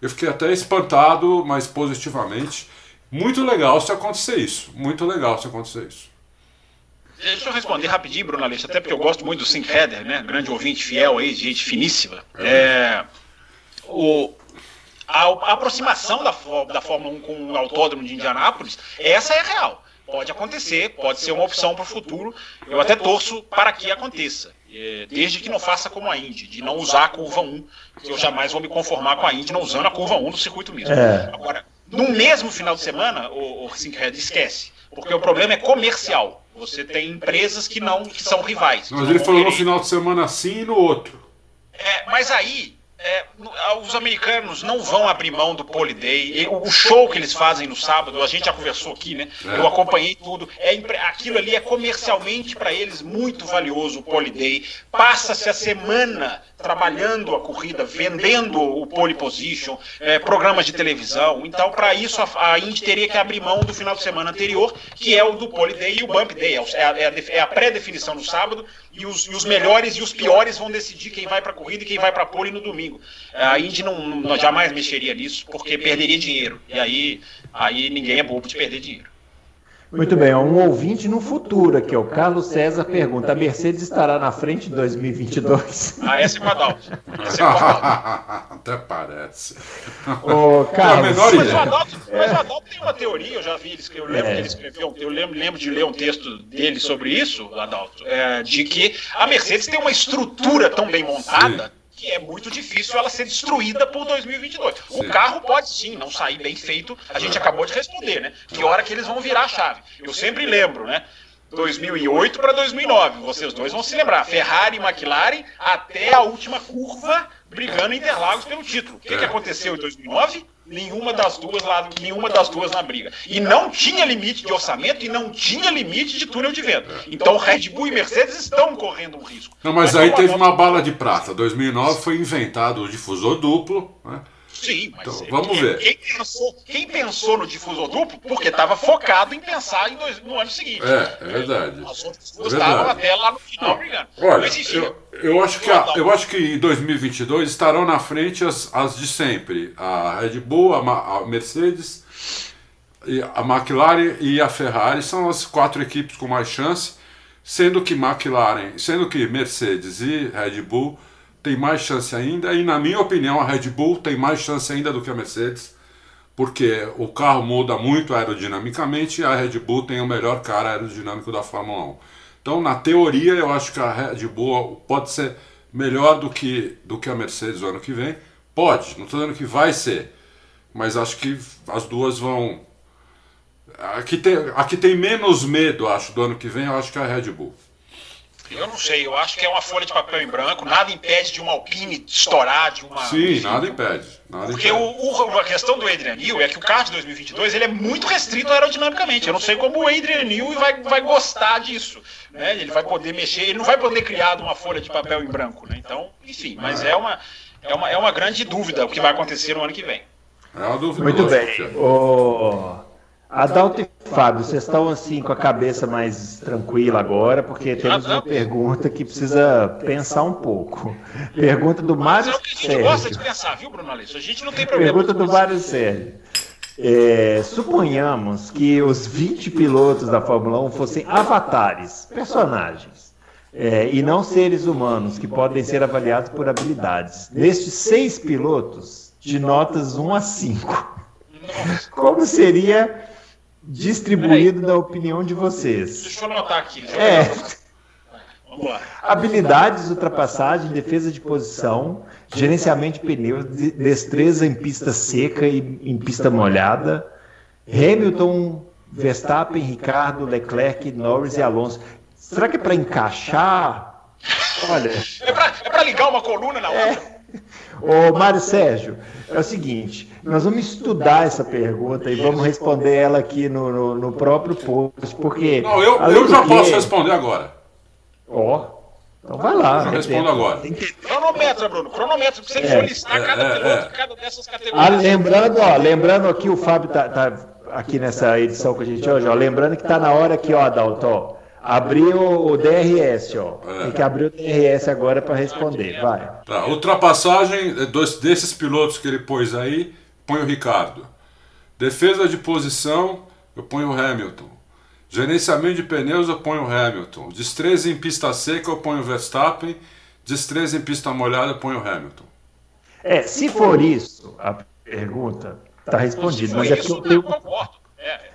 eu fiquei até espantado, mas positivamente muito legal se acontecer isso. Muito legal se acontecer isso. Deixa eu responder rapidinho, Bruno Aleixo, até porque eu gosto muito do Sink Header, né? Grande ouvinte fiel aí, gente finíssima. É, é o, a, a, aproximação da, da Fórmula 1 com o autódromo de Indianápolis, essa é real. Pode acontecer, pode ser uma opção para o futuro. Eu até torço para que aconteça. É, desde que não faça como a Indy, de não usar a curva 1, que eu jamais vou me conformar com a Indy não usando a curva 1 no circuito mesmo. É. Agora, no mesmo final de semana, o, o Sinclair esquece. Porque o problema é comercial. Você tem empresas que não que são rivais. Mas ele falou no final de semana sim e no outro. É, mas aí é, os americanos não vão abrir mão do Pole Day. O show que eles fazem no sábado, a gente já conversou aqui, né? É. Eu acompanhei tudo. É, aquilo ali é comercialmente para eles muito valioso, o Pole Day. Passa-se a semana trabalhando a corrida, vendendo o pole position, é, programas de televisão. Então, para isso, a, a Indy teria que abrir mão do final de semana anterior, que é o do pole day e o bump day. É a, é a, é a pré-definição no sábado e os, e os, melhores e os piores vão decidir quem vai para a corrida e quem vai para a pole no domingo. A Indy não, não, jamais mexeria nisso, porque perderia dinheiro. E aí, aí ninguém é bobo de perder dinheiro. Muito bem, um ouvinte no futuro aqui, o Carlos César pergunta: a Mercedes estará na frente em 2022? Ah, essa é Essa é Até parece. Ô, Carlos, mas, o Adalto, mas o Adalto tem uma teoria, eu já vi, eu lembro é. que ele escreveu, eu lembro, lembro, de ler um texto dele sobre isso, Adalto, é, de que a Mercedes tem uma estrutura tão bem montada. Sim que é muito difícil ela ser destruída por 2022. Sim. O carro pode sim não sair bem feito, a gente acabou de responder, né? Que hora que eles vão virar a chave. Eu sempre lembro, né? 2008 para 2009, vocês dois vão se lembrar. Ferrari e McLaren até a última curva brigando em Interlagos pelo título. O que, que aconteceu em 2009? nenhuma das duas lá, nenhuma das duas na briga. E não tinha limite de orçamento e não tinha limite de túnel de vento. Então Red Bull e Mercedes estão correndo um risco. Não, mas, mas aí teve uma bala de prata. 2009 foi inventado o difusor duplo, né? Sim, mas então, vamos ver. Quem pensou, quem pensou no difusor duplo, porque estava focado em pensar em dois, no ano seguinte. É, é verdade. As outras é estavam até lá no final brigando. Olha, mas, enfim, eu, eu, acho que a, eu acho que em 2022 estarão na frente as, as de sempre: a Red Bull, a, a Mercedes, a McLaren e a Ferrari são as quatro equipes com mais chance, sendo que McLaren, sendo que Mercedes e Red Bull tem mais chance ainda, e na minha opinião a Red Bull tem mais chance ainda do que a Mercedes, porque o carro muda muito aerodinamicamente e a Red Bull tem o melhor cara aerodinâmico da Fórmula 1. Então, na teoria, eu acho que a Red Bull pode ser melhor do que, do que a Mercedes o ano que vem. Pode, não estou dizendo que vai ser, mas acho que as duas vão. Aqui tem, aqui tem menos medo, acho, do ano que vem, eu acho que é a Red Bull. Eu não sei, eu acho que é uma folha de papel em branco, nada impede de uma Alpine estourar, de uma. Sim, nada impede. Nada porque impede. O, o, a questão do Adrian Newey é que o carro de 2022 ele é muito restrito aerodinamicamente. Eu não sei como o Adrian Newey vai, vai gostar disso. Né? Ele vai poder mexer, ele não vai poder criar uma folha de papel em branco. Né? Então, enfim, mas é uma, é, uma, é uma grande dúvida o que vai acontecer no ano que vem. É uma dúvida. Muito bem. O... Adalto e Fábio, vocês estão assim com a cabeça mais tranquila agora, porque temos uma pergunta que precisa pensar um pouco. Pergunta do Mário Sérgio. a gente gosta de pensar, viu, Bruno Aleixo? A gente não tem problema. Pergunta do Mário Sérgio. É, suponhamos que os 20 pilotos da Fórmula 1 fossem avatares, personagens, é, e não seres humanos que podem ser avaliados por habilidades. Nestes seis pilotos, de notas 1 a 5, como seria distribuído na opinião de vocês. Deixa eu anotar aqui. É. Vamos lá. Habilidades, ultrapassagem, defesa de posição, gerenciamento de pneus, destreza em pista seca e em pista molhada. Hamilton, Verstappen, Ricardo, Leclerc, Norris e Alonso. Será que é para encaixar? Olha. É para é ligar uma coluna na outra? É. Ô, Mário Sérgio, é o seguinte, nós vamos estudar essa pergunta e vamos responder ela aqui no, no, no próprio post, porque... Não, eu, eu já que... posso responder agora. Ó, então vai lá. Eu respondo agora. Que... Cronometra, Bruno, cronometra, pra você é, listar é, cada é, piloto é. cada dessas categorias. Ah, lembrando, ó, lembrando aqui, o Fábio tá, tá aqui nessa edição que a gente hoje, ó, lembrando que tá na hora aqui, ó, Adalto, ó, Abriu o DRS, ó. É. Tem que abrir o DRS agora para responder. Vai. Tá, ultrapassagem desses pilotos que ele pôs aí, põe o Ricardo. Defesa de posição, eu ponho o Hamilton. Gerenciamento de pneus, eu ponho o Hamilton. Destreza em pista seca, eu ponho o Verstappen. Destreza em pista molhada, eu ponho o Hamilton. É, se for isso, a pergunta está respondida. Mas é porque eu tenho.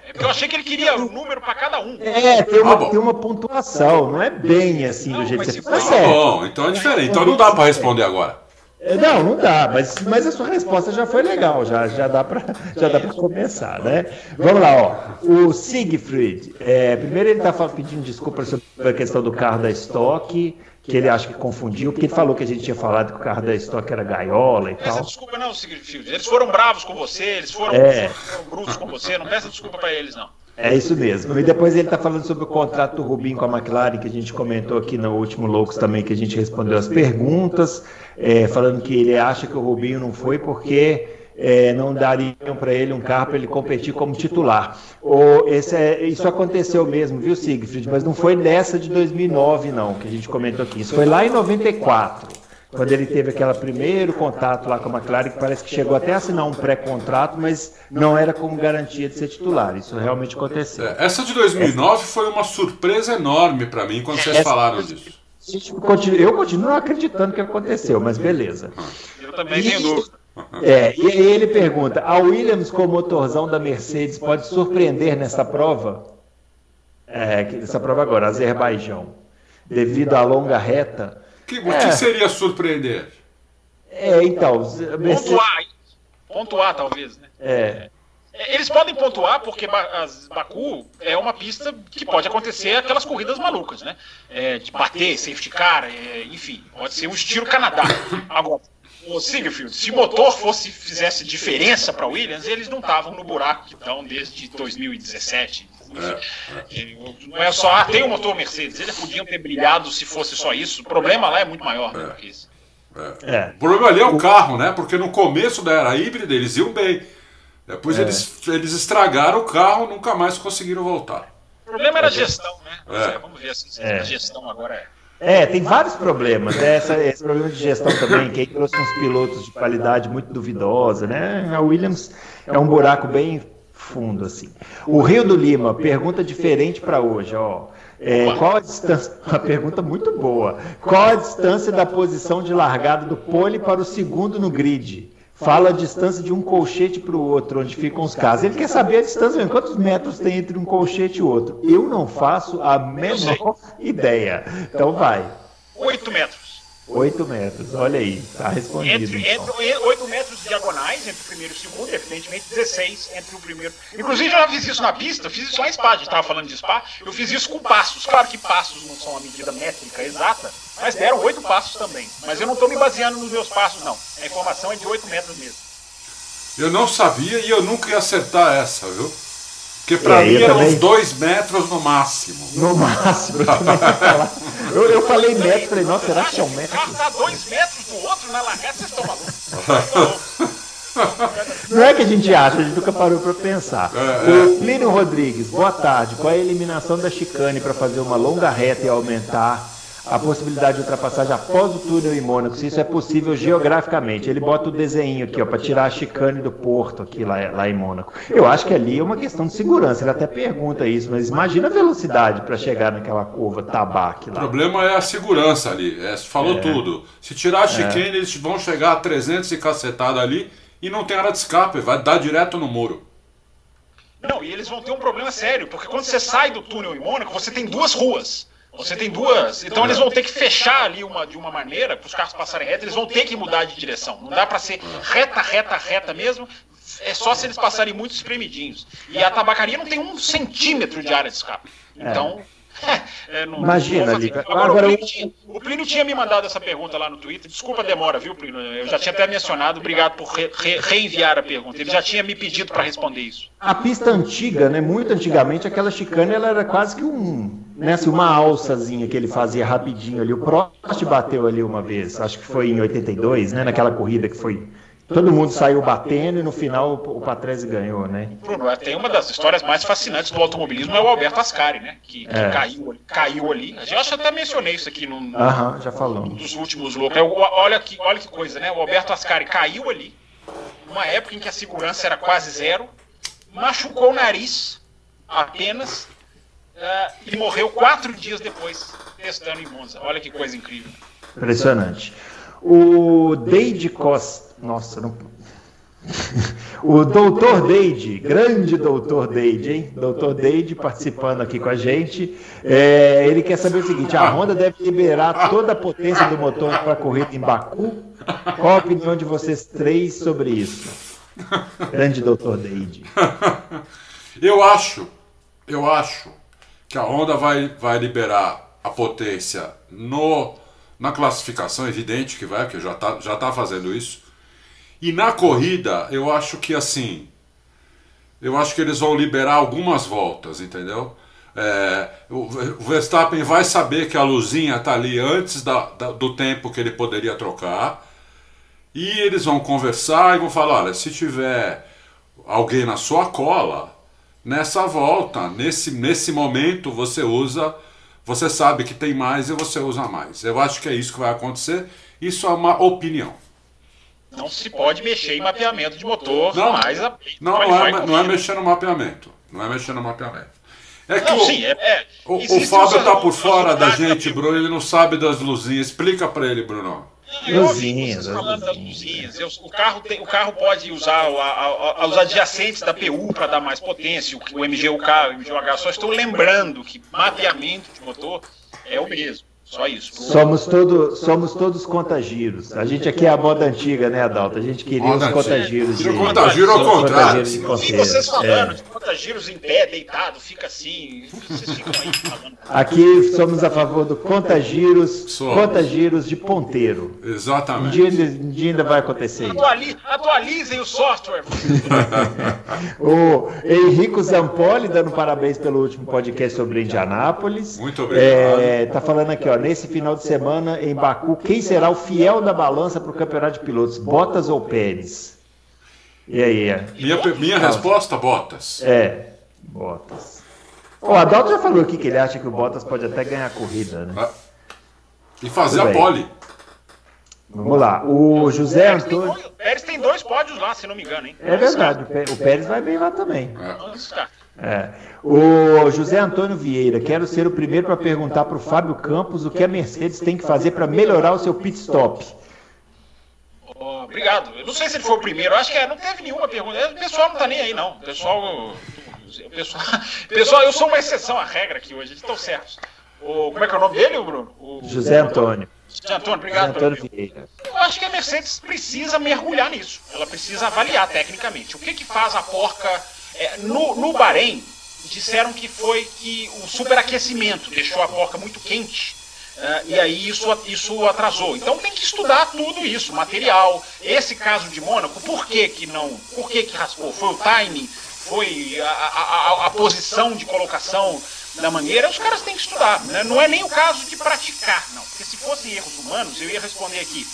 É porque eu achei que ele queria um número para cada um. É, tem uma, ah, tem uma pontuação, não é bem assim não, do jeito que você faz. Tá bom, então é diferente. Então não dá para responder agora. É, não, não dá, mas, mas a sua resposta já foi legal, já, já dá para já dá para começar, né? Vamos lá, ó. O Siegfried, é, primeiro ele está pedindo desculpa sobre a questão do carro da estoque, que ele acha que confundiu, porque ele falou que a gente tinha falado que o carro da estoque era gaiola e tal. Não desculpa não, Siegfried. Eles foram bravos com você, eles foram, é. foram brutos com você, não peça desculpa para eles não. É isso mesmo. E depois ele está falando sobre o contrato do Rubinho com a McLaren, que a gente comentou aqui no último Loucos também, que a gente respondeu as perguntas, é, falando que ele acha que o Rubinho não foi porque é, não dariam para ele um carro para ele competir como titular. O, esse é, isso aconteceu mesmo, viu, Siegfried? Mas não foi nessa de 2009, não, que a gente comentou aqui. Isso foi lá em 94. quando ele teve aquele primeiro contato lá com a McLaren, que parece que chegou até a assinar um pré-contrato, mas não era como garantia de ser titular. Isso realmente aconteceu. É, essa de 2009 essa... foi uma surpresa enorme para mim quando vocês falaram disso. Eu continuo acreditando que aconteceu, mas beleza. Eu também tenho dúvida. É, e ele pergunta: a Williams com o motorzão da Mercedes pode surpreender nessa prova? É, essa prova agora, Azerbaijão, devido à longa reta. Que, o é, que seria surpreender? É, então. Mercedes... Pontuar, pontuar talvez, né? É. é. Eles podem pontuar porque Baku é uma pista que pode acontecer aquelas corridas malucas, né? É, de bater, safety car, é, enfim, pode ser um estilo Canadá. Agora, o Siegfried, se o motor fosse fizesse diferença para Williams, eles não estavam no buraco que estão desde 2017. É, é. Não é só, ah, tem o um motor Mercedes, eles podiam ter brilhado se fosse só isso. O problema lá é muito maior né, que isso. É. é. O problema ali é o carro, né? Porque no começo da era híbrida eles iam bem. Depois é. eles, eles estragaram o carro nunca mais conseguiram voltar. O problema era a gestão, né? Vamos ver assim, se a gestão agora é. É, tem vários problemas. Né? Essa, esse problema de gestão também, que aí trouxe uns pilotos de qualidade muito duvidosa, né? A Williams é um buraco bem fundo, assim. O Rio do Lima, pergunta diferente para hoje, ó. É, qual a distância? Uma pergunta muito boa. Qual a distância da posição de largada do pole para o segundo no grid? Fala a distância de um colchete para o outro, onde ficam os carros. Ele quer saber a distância, quantos metros tem entre um colchete e outro. Eu não faço a menor ideia. Então vai. Oito metros. 8 metros, olha aí, tá respondido. Entre, então. entre 8 metros diagonais entre o primeiro e o segundo, evidentemente 16 entre o primeiro. Inclusive, eu já fiz isso na pista, fiz isso lá em Spa, a gente estava falando de Spa, eu fiz isso com passos. Claro que passos não são a medida métrica exata, mas deram 8 passos também. Mas eu não estou me baseando nos meus passos, não. A informação é de 8 metros mesmo. Eu não sabia e eu nunca ia acertar essa, viu? Porque pra mim eram também... uns dois metros no máximo. No máximo, eu Eu, eu falei metro, falei, nossa, será que é um metro? Tá dois metros do outro na largada, vocês estão malucos. Não é que a gente acha, a gente nunca parou para pensar. É, é. O Plínio Rodrigues, boa tarde. Qual é a eliminação da chicane para fazer uma longa reta e aumentar a possibilidade de ultrapassagem após o túnel em Mônaco, se isso é possível geograficamente. Ele bota o desenho aqui, ó, para tirar a chicane do porto aqui lá, lá em Mônaco. Eu acho que ali é uma questão de segurança. Ele até pergunta isso, mas imagina a velocidade para chegar naquela curva tabaque lá. O problema é a segurança ali. É, falou é. tudo. Se tirar a é. chicane, é. eles vão chegar a 300 e cacetada ali e não tem área de escape, vai dar direto no muro. Não, e eles vão ter um problema sério, porque quando você sai do túnel em Mônaco, você tem duas ruas. Você tem duas. Então eles vão ter que fechar ali uma, de uma maneira para os carros passarem reto, eles vão ter que mudar de direção. Não dá para ser reta, reta, reta mesmo. É só se eles passarem muito espremidinhos. E a tabacaria não tem um centímetro de área de escape. Então. É. É, não, Imagina, não Liga. Agora, Agora, o, Plínio tinha, o Plínio tinha me mandado essa pergunta lá no Twitter. Desculpa a demora, viu, Plínio? Eu já tinha até mencionado. Obrigado por re, re, reenviar a pergunta. Ele já tinha me pedido para responder isso. A pista antiga, né? Muito antigamente, aquela chicane ela era quase que um, né, assim, uma alçazinha que ele fazia rapidinho ali. O Prost bateu ali uma vez, acho que foi em 82, né? Naquela corrida que foi Todo mundo saiu batendo e no final o Patrese ganhou, né? Bruno, tem uma das histórias mais fascinantes do automobilismo é o Alberto Ascari, né? Que, que é. caiu, caiu ali. Eu acho que até mencionei isso aqui no, no Aham, já falou. dos últimos loucos. Olha que, olha que coisa, né? O Alberto Ascari caiu ali, numa época em que a segurança era quase zero, machucou o nariz apenas uh, e morreu quatro dias depois testando em Monza. Olha que coisa incrível. Impressionante. O Deide Costa. Nossa, não. o doutor Deide, grande doutor Deide, hein? Doutor Deide participando aqui com a gente. É, ele quer saber o seguinte: a Honda deve liberar toda a potência do motor para a corrida em Baku? Qual a opinião de vocês três sobre isso? Grande doutor Deide. Eu acho, eu acho que a Honda vai, vai liberar a potência no na classificação, é evidente que vai, porque já está já tá fazendo isso. E na corrida, eu acho que assim. Eu acho que eles vão liberar algumas voltas, entendeu? É, o Verstappen vai saber que a luzinha está ali antes da, da, do tempo que ele poderia trocar. E eles vão conversar e vão falar: olha, se tiver alguém na sua cola, nessa volta, nesse, nesse momento, você usa você sabe que tem mais e você usa mais. Eu acho que é isso que vai acontecer Isso é uma opinião. Não se pode mexer em mapeamento de motor, não, mas a, não, não, é, não é mexer no mapeamento. Não é mexer no mapeamento. É que não, o, sim, é, é, o, o Fábio está por fora da gente, Bruno, ele não sabe das luzinhas. Explica para ele, Bruno. Luzinhas, falando das luzinhas. Eu, o, carro tem, o carro pode usar a, a, os adjacentes da PU para dar mais potência, o, o MGUK, o MGUH. Só estou lembrando que mapeamento de motor é o mesmo. Só isso. Somos, todo, somos todos contagiros. A gente aqui é a moda antiga, né, Adalto? A gente queria moda os contagiros. De, contagiro ao contrário. Vocês falando é. de contagiros em pé, deitado, fica assim. Vocês ficam aí falando. Aqui somos a favor do contagiros, contagiros de ponteiro. Exatamente. Um dia, um dia ainda vai acontecer Atualize, atualizem o software. o Henrico Zampoli dando parabéns pelo último podcast sobre Indianápolis. Muito obrigado. É, tá falando aqui, ó nesse final de semana em Baku, quem será o fiel da balança para o campeonato de pilotos, Bottas ou Pérez? E aí? É? Minha, minha resposta, Bottas. É, Bottas. O Adalto já falou aqui que ele acha que o Bottas pode até ganhar a corrida, né? Ah. E fazer a pole. Vamos lá. O José Antônio. O Pérez tem dois pódios lá, se não me engano, hein? É verdade, o Pérez vai bem lá também. É. É. O José Antônio Vieira, quero ser o primeiro para perguntar para o Fábio Campos o que a Mercedes tem que fazer para melhorar o seu pit stop. Oh, obrigado. Eu não sei se ele foi o primeiro, acho que é, não teve nenhuma pergunta. O pessoal não está nem aí, não. O pessoal, o pessoal, pessoal, eu sou uma exceção à regra aqui hoje, eles estão certos. O, como é que é o nome dele, Bruno? O, José Antônio. José Antônio, obrigado. José Antônio Vieira. Eu acho que a Mercedes precisa mergulhar nisso. Ela precisa avaliar tecnicamente. O que, que faz a porca é, no, no Bahrein, disseram que foi que o superaquecimento deixou a porca muito quente. Uh, e aí isso, isso atrasou. Então tem que estudar tudo isso, material. Esse caso de Mônaco, por que, que não? Por que, que raspou? Foi o timing? Foi a, a, a posição de colocação da mangueira? Os caras têm que estudar. Né? Não é nem o caso de praticar, não. Porque se fossem erros humanos, eu ia responder aqui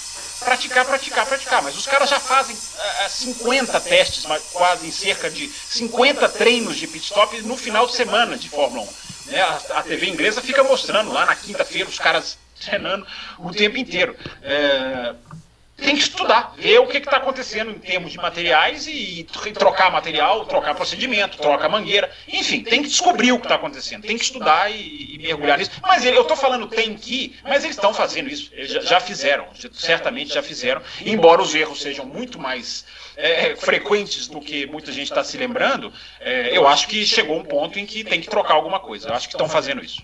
praticar, praticar, praticar. Mas os caras já fazem uh, 50 testes, quase em cerca de 50 treinos de pit stop no final de semana de Fórmula 1. Né? A, a TV inglesa fica mostrando lá na quinta-feira os caras treinando o tempo inteiro. É, tem que estudar, ver o que está acontecendo em termos de materiais e, e, trocar material, trocar procedimento, trocar mangueira, enfim, tem que descobrir o que está acontecendo, tem que estudar e, e mergulhar nisso. Mas ele, eu estou falando tem que, mas eles estão fazendo isso, eles já, já, fizeram, certamente já fizeram, embora os erros sejam muito mais é, frequentes do que muita gente está se lembrando, é, eu acho que chegou um ponto em que tem que trocar alguma coisa. Eu acho que estão fazendo isso.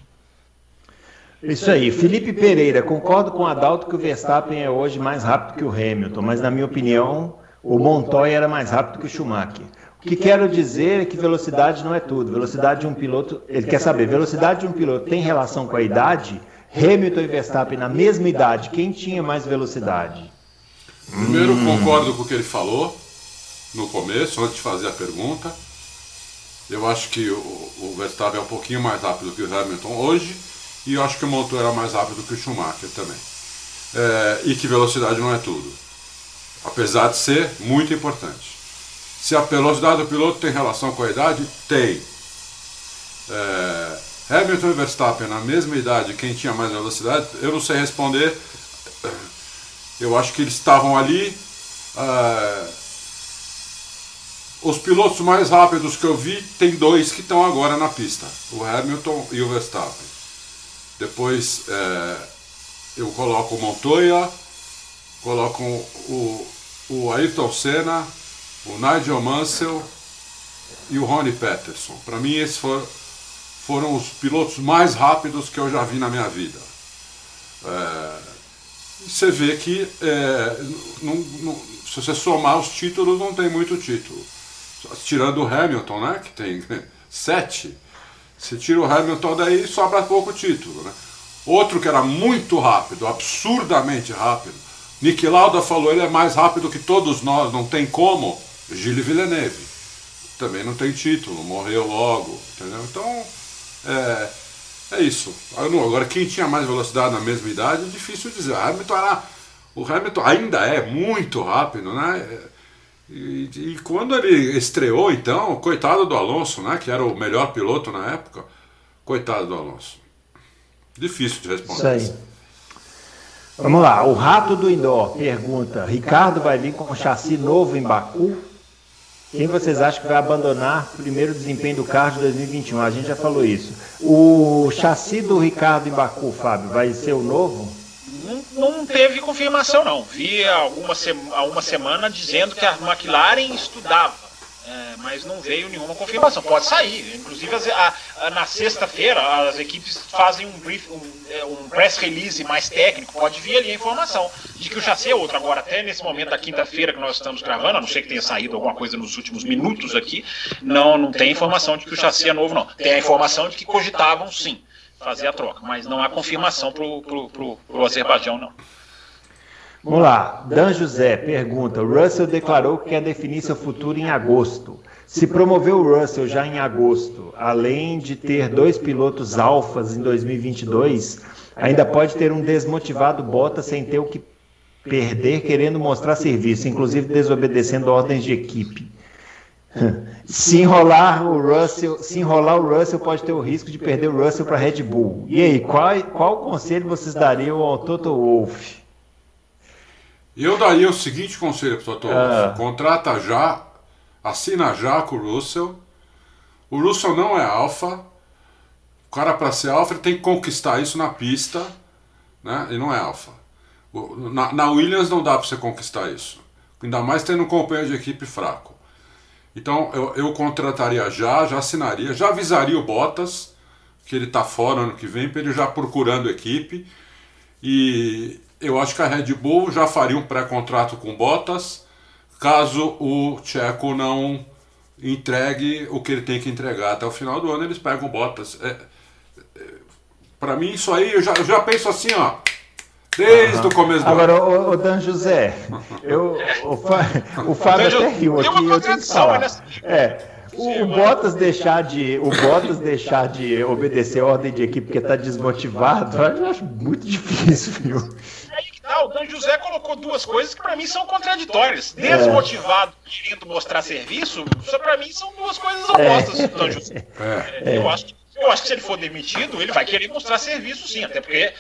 Isso aí. Felipe Pereira, concordo com o Adalto que o Verstappen é hoje mais rápido que o Hamilton, mas na minha opinião, o Montoya era mais rápido que o Schumacher. O que quero dizer é que velocidade não é tudo. Velocidade de um piloto, ele quer saber, velocidade de um piloto tem relação com a idade? Hamilton e Verstappen na mesma idade, quem tinha mais velocidade? Primeiro, hum. concordo com o que ele falou no começo, antes de fazer a pergunta. Eu acho que o, o Verstappen é um pouquinho mais rápido que o Hamilton hoje e eu acho que o motor era mais rápido que o Schumacher também. É, e que velocidade não é tudo. Apesar de ser muito importante. Se a velocidade do piloto tem relação com a idade, tem. É, Hamilton e Verstappen na mesma idade, quem tinha mais velocidade, eu não sei responder. Eu acho que eles estavam ali. É, os pilotos mais rápidos que eu vi, tem dois que estão agora na pista: o Hamilton e o Verstappen. Depois é, eu coloco o Montoya, coloco o, o Ayrton Senna, o Nigel Mansell e o Ronnie Peterson. Para mim, esses foram, foram os pilotos mais rápidos que eu já vi na minha vida. É, você vê que é, não, não, se você somar os títulos, não tem muito título. Tirando o Hamilton, né, que tem sete. Você tira o Hamilton daí sobra pouco título. Né? Outro que era muito rápido, absurdamente rápido. Nick Lauda falou, ele é mais rápido que todos nós, não tem como. Gilles Villeneuve. Também não tem título, morreu logo. Entendeu? Então, é, é isso. Agora, quem tinha mais velocidade na mesma idade é difícil dizer. O Hamilton, era, o Hamilton ainda é muito rápido, né? E, e, quando ele estreou, então, coitado do Alonso, né? Que era o melhor piloto na época. Coitado do Alonso. Difícil de responder. Isso aí. Vamos lá, o Rato do Indoor pergunta: Ricardo vai vir com um chassi novo em Baku? Quem vocês acham que vai abandonar o primeiro desempenho do carro de 2021? A gente já falou isso. O chassi do Ricardo em Baku, Fábio, vai ser o novo? Não, não teve confirmação, não. Vi alguma, alguma semana dizendo que a McLaren estudava é, mas não veio nenhuma confirmação. Pode sair. Inclusive, a, a, na sexta-feira, as equipes fazem um, brief, um, é, um, press release mais técnico. Pode vir ali a informação de que o chassi é outro. Agora, até nesse momento da quinta-feira que nós estamos gravando, a não ser que tenha saído alguma coisa nos últimos minutos aqui, não, não tem informação de que o chassi é novo, não. Tem a informação de que cogitavam sim fazer a troca, mas não há confirmação para o Azerbaijão, não. Vamos lá. Dan José pergunta: Russell declarou que quer definir seu futuro em agosto. Se promoveu o Russell já em agosto, além de ter dois pilotos alfas em 2022, ainda pode ter um desmotivado Bottas sem ter o que perder, querendo mostrar serviço, inclusive desobedecendo ordens de equipe. Se enrolar o Russell, se enrolar o Russell pode ter o risco de perder o Russell para a Red Bull. E aí, qual, qual conselho vocês dariam ao Toto Wolff? Eu daria o seguinte conselho para o Toto ah. Contrata já, assina já com o Russell. O Russell não é alfa. O cara para ser alfa tem que conquistar isso na pista. Né? Ele não é alfa. Na, na Williams não dá para você conquistar isso. Ainda mais tendo um companheiro de equipe fraco. Então eu, eu contrataria já, já assinaria, já avisaria o Bottas que ele está fora ano que vem, para ele já procurando equipe. E, eu acho que a Red Bull já faria um pré-contrato com Bottas caso o Checo não entregue o que ele tem que entregar até o final do ano, eles pegam Bottas. É, é, para mim, isso aí, eu já, eu já penso assim, ó. Desde uhum. o começo do Agora, ano. Agora, o Dan José, eu, o, o Fábio até riu aqui, eu tenho que falar. É, o, o Bottas deixar de o Bottas deixar de obedecer a ordem de equipe porque está desmotivado, eu acho muito difícil, viu? o Dan José colocou duas coisas que para mim são contraditórias. Desmotivado, querendo mostrar serviço, isso para mim são duas coisas opostas do Dan José. É. Eu acho que eu acho que se ele for demitido, ele vai querer mostrar serviço sim, até porque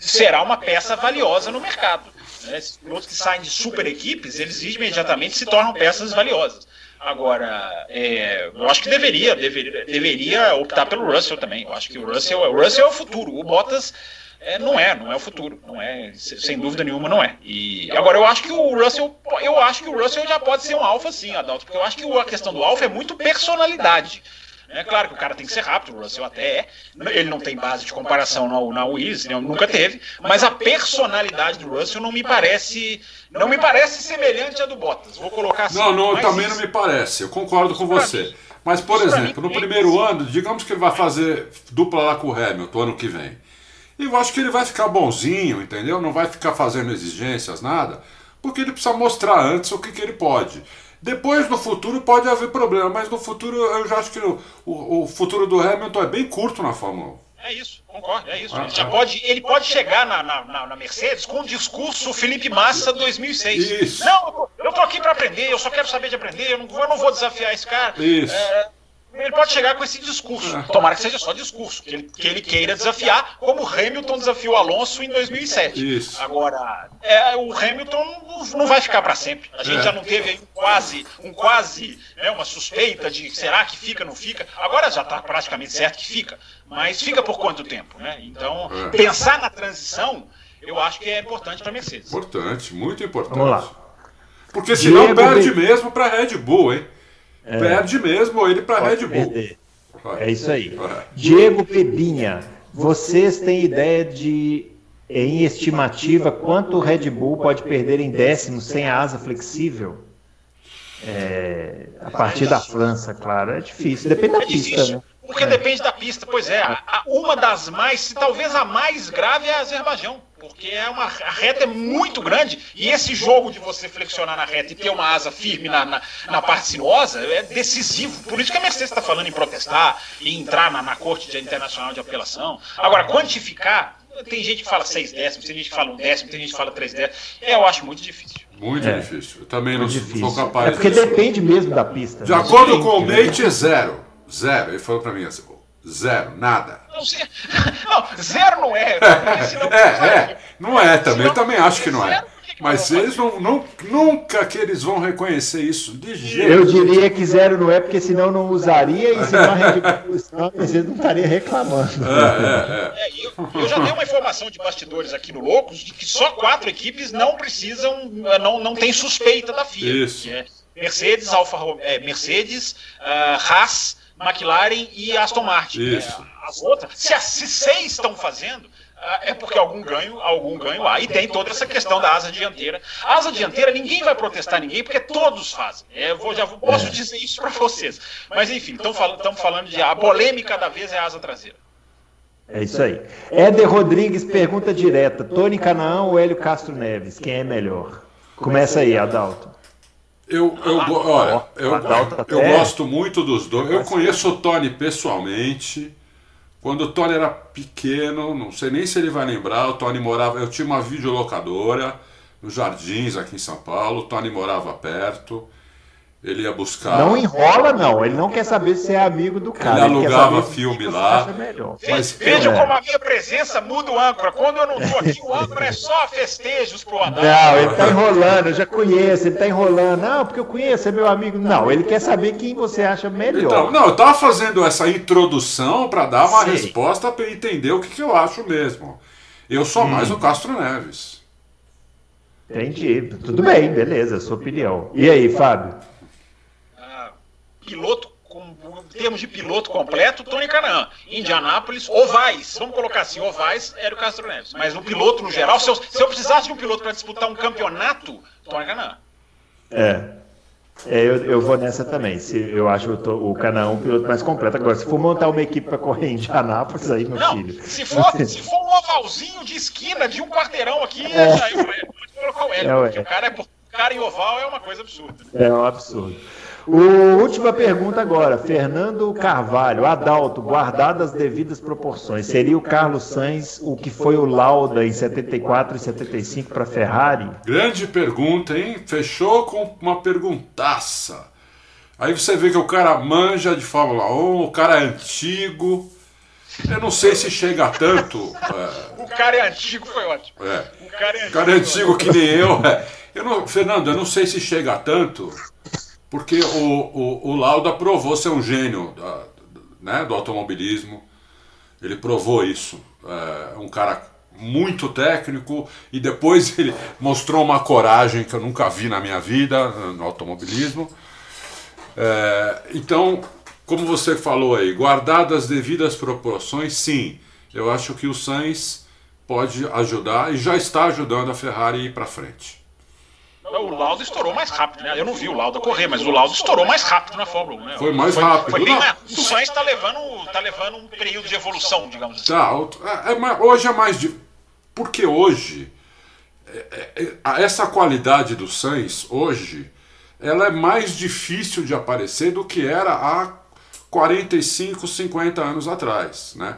será uma peça valiosa no mercado. Né? Pilotos que saem de super equipes, eles imediatamente se tornam peças valiosas. Agora, é, eu acho que deveria, deveria, deveria optar pelo Russell também. Eu acho que o Russell, o Russell é o futuro. O Bottas é, não é, não é o futuro, não é, sem dúvida nenhuma não é. E agora eu acho que o Russell, eu acho que o Russell já pode ser um alfa sim, Adalto, porque eu acho que a questão do alfa é muito personalidade. É claro que o cara tem que ser rápido, o Russell até é. Ele não tem base de comparação na, na Williams, nunca teve. Mas a personalidade do Russell não me parece. Não me parece semelhante à do Bottas. Vou colocar assim. Não, não também isso. não me parece. Eu concordo com você. Mas, por exemplo, no primeiro ano, digamos que ele vai fazer dupla lá com o Hamilton ano que vem. E eu acho que ele vai ficar bonzinho, entendeu? Não vai ficar fazendo exigências, nada, porque ele precisa mostrar antes o que, que ele pode. Depois, no futuro, pode haver problema, mas no futuro, eu já acho que o, o, o futuro do Hamilton é bem curto na Fórmula 1. É isso, concordo, é isso. Ah, ele, já pode, ele pode chegar na, na, na, Mercedes com o discurso Felipe Massa 2006. Isso. Não, eu tô aqui para aprender, eu só quero saber de aprender, eu não, eu não vou desafiar esse cara. Isso. É, ele pode chegar com esse discurso. Tomara que seja só discurso, que ele, que ele queira desafiar, como o Hamilton desafiou Alonso em 2007. Isso. Agora, é, o Hamilton não, vai ficar para sempre. A gente é. já não teve um quase, um quase, né, uma suspeita de será que fica, não fica. Agora já está praticamente certo que fica. Mas fica por quanto tempo, né? Então, é. pensar na transição, eu acho que é importante para a Mercedes. Importante, muito importante. Vamos lá. Porque senão Diego perde de... mesmo para Red Bull, hein? É. Perde mesmo ele para Red Bull. Perder. É isso aí. Diego Pebinha, vocês têm ideia de, em estimativa, quanto o Red Bull pode perder em décimo sem a asa flexível? É, a partir da França, claro, é difícil. Depende da é pista, né? Porque é. depende da pista, pois é. A, uma das mais, talvez a mais grave é a Azerbaijão porque é uma, a reta é muito grande e esse jogo de você flexionar na reta e ter uma asa firme na, na, na parte sinuosa é decisivo. Por isso que a Mercedes está falando em protestar e entrar na, na Corte Internacional de Apelação. Agora, quantificar, tem gente que fala seis décimos, tem gente que fala um décimo, tem gente que fala três décimos. É, eu acho muito difícil. Muito é. difícil. Eu também não sou capaz. É porque depende mesmo da pista. De né? acordo com o Mate, é zero. Zero. Ele falou para mim assim: Zero, nada. Não, zero, não, zero não é. é, é, não é também. Eu também acho que não é. Mas eles não, não, nunca que eles vão reconhecer isso de jeito. Eu diria que zero não é, porque senão não usaria e se não eles não estaria reclamando. É, é, é. eu, eu, já dei uma informação de bastidores aqui no Loucos de que só quatro equipes não precisam, não, não tem suspeita da FIA. Isso. É Mercedes, Alfa, é, Mercedes, uh, Haas, McLaren e Aston Martin. Isso. É, as outras, se, se seis estão fazendo, ah, é porque algum ganho, algum ganho há. E tem toda essa questão da asa dianteira. A asa dianteira, ninguém vai protestar ninguém, porque todos fazem. É, eu vou, já posso dizer isso para vocês. Mas enfim, estamos falando, falando de a polêmica da vez é a asa traseira. É isso aí. Éder Rodrigues pergunta direta: Tony Canaã ou Hélio Castro Neves? Quem é melhor? Começa aí, Adalto. Eu, eu, olha, eu, eu gosto muito dos dois. Eu conheço o Tony pessoalmente. Quando o Tony era pequeno, não sei nem se ele vai lembrar, o Tony morava. Eu tinha uma videolocadora nos Jardins, aqui em São Paulo. O Tony morava perto. Ele ia buscar. Não enrola, não. Ele não quer saber se é amigo do cara. Ele alugava ele filme lá. Mas, Vejam é. como a minha presença muda o âncora. Quando eu não estou aqui, o âncora é só festejos pro Adão. Não, ele está enrolando, eu já conheço, ele está enrolando. Não, porque eu conheço, é meu amigo. Não, ele quer saber quem você acha melhor. Então, não, eu estava fazendo essa introdução para dar uma Sim. resposta para entender o que, que, eu acho mesmo. Eu sou hum. mais o Castro Neves. Entendi. Tudo bem, beleza, sua opinião. E aí, Fábio? Piloto, com termos de piloto completo, Tony Canaan. Indianápolis, ovais. Vamos colocar assim, ovais, Hélio Castro Neves. Mas no piloto, no geral, se eu, se eu precisasse de um piloto para disputar um campeonato, Tony Canaan. É. É, eu, eu vou nessa também. Se, eu acho o, o Canaã um piloto mais completo. Agora, se for montar uma equipe para correr em Indianápolis, aí, meu Não, filho. Se for, se for um ovalzinho de esquina de um quarteirão aqui, é. já eu, o Hélio, é, porque o cara, é, o cara em oval é uma coisa absurda. É um absurdo. O, última pergunta agora. Fernando Carvalho, Adalto, guardadas as devidas proporções, seria o Carlos Sainz o que foi o Lauda em 74 e 75 para a Ferrari? Grande pergunta, hein? Fechou com uma perguntaça. Aí você vê que o cara manja de Fórmula 1, o cara é antigo. Eu não sei se chega a tanto. É... O cara é antigo, foi ótimo. É. O cara é antigo, cara é antigo que nem eu. É. eu não, Fernando, eu não sei se chega a tanto porque o, o, o Lauda provou ser um gênio da, né, do automobilismo. Ele provou isso. É um cara muito técnico e depois ele mostrou uma coragem que eu nunca vi na minha vida no automobilismo. É, então, como você falou aí, guardadas as devidas proporções, sim, eu acho que o Sainz pode ajudar e já está ajudando a Ferrari a ir para frente. O Lauda estourou mais rápido, né? Eu não vi o Lauda correr, mas o Lauda estourou mais rápido na Fórmula 1, né? Foi mais rápido. Foi bem. O Sainz está levando, tá levando um período de evolução, digamos assim. Tá, é, é, hoje é mais de. Porque hoje, é, é, essa qualidade do Sainz, hoje, ela é mais difícil de aparecer do que era há 45, 50 anos atrás, né?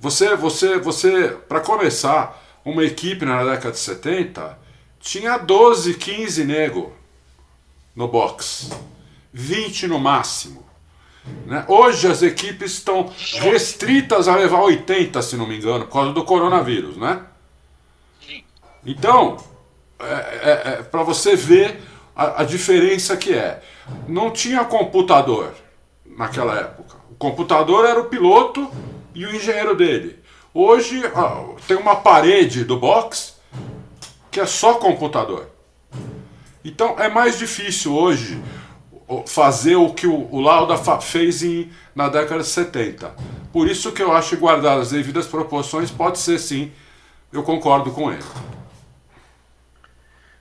Você, você, você, para começar, uma equipe na década de 70 tinha 12, 15 nego no box. 20 no máximo. Né? Hoje as equipes estão restritas a levar 80, se não me engano, por causa do coronavírus, né? Então, é, é, é para você ver a, a, diferença que é. Não tinha computador naquela época. O computador era o piloto e o engenheiro dele. Hoje ó, tem uma parede do box que é só computador. Então é mais difícil hoje fazer o que o, Lauda fez em, na década de 70. Por isso que eu acho que guardar as devidas proporções pode ser sim, eu concordo com ele.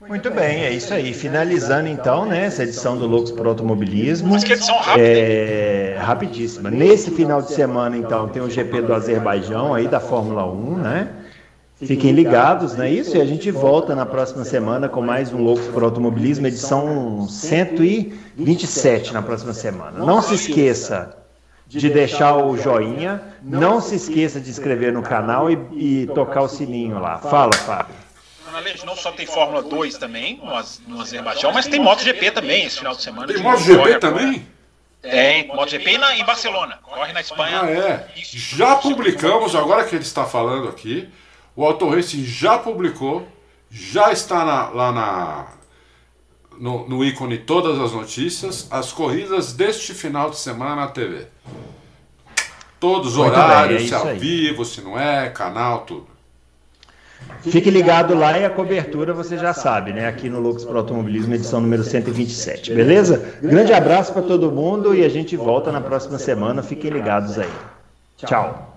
Muito bem, é isso aí. Finalizando então, né, essa edição do Loucos por Automobilismo. Mas que edição rápida. É, rapidíssima. Nesse final de semana, então, tem o GP do Azerbaijão aí da Fórmula 1, né? Fiquem ligados, não é isso? E a gente volta na próxima semana com mais um Loucos por Automobilismo, edição 127 na próxima semana. Não se esqueça de deixar o joinha, não se esqueça de inscrever no canal e, e tocar o sininho lá. Fala, Fábio. Não só tem Fórmula 2 também no, no Azerbaijão, mas tem MotoGP também esse final de semana. Tem MotoGP também? É, em MotoGP na, em Barcelona. Corre na Espanha. Ah, é. Já publicamos, agora que ele está falando aqui, o Auto Racing já publicou, já está na, lá na, no, no, ícone todas as notícias, as corridas deste final de semana na TV. Todos os horários, bem, é se ao vivo, se não é, canal, tudo. Fique ligado lá e a cobertura você já sabe, né? Aqui no Loucos para Automobilismo, edição número 127, beleza? Grande abraço para todo mundo e a gente volta na próxima semana. Fiquem ligados aí. Tchau.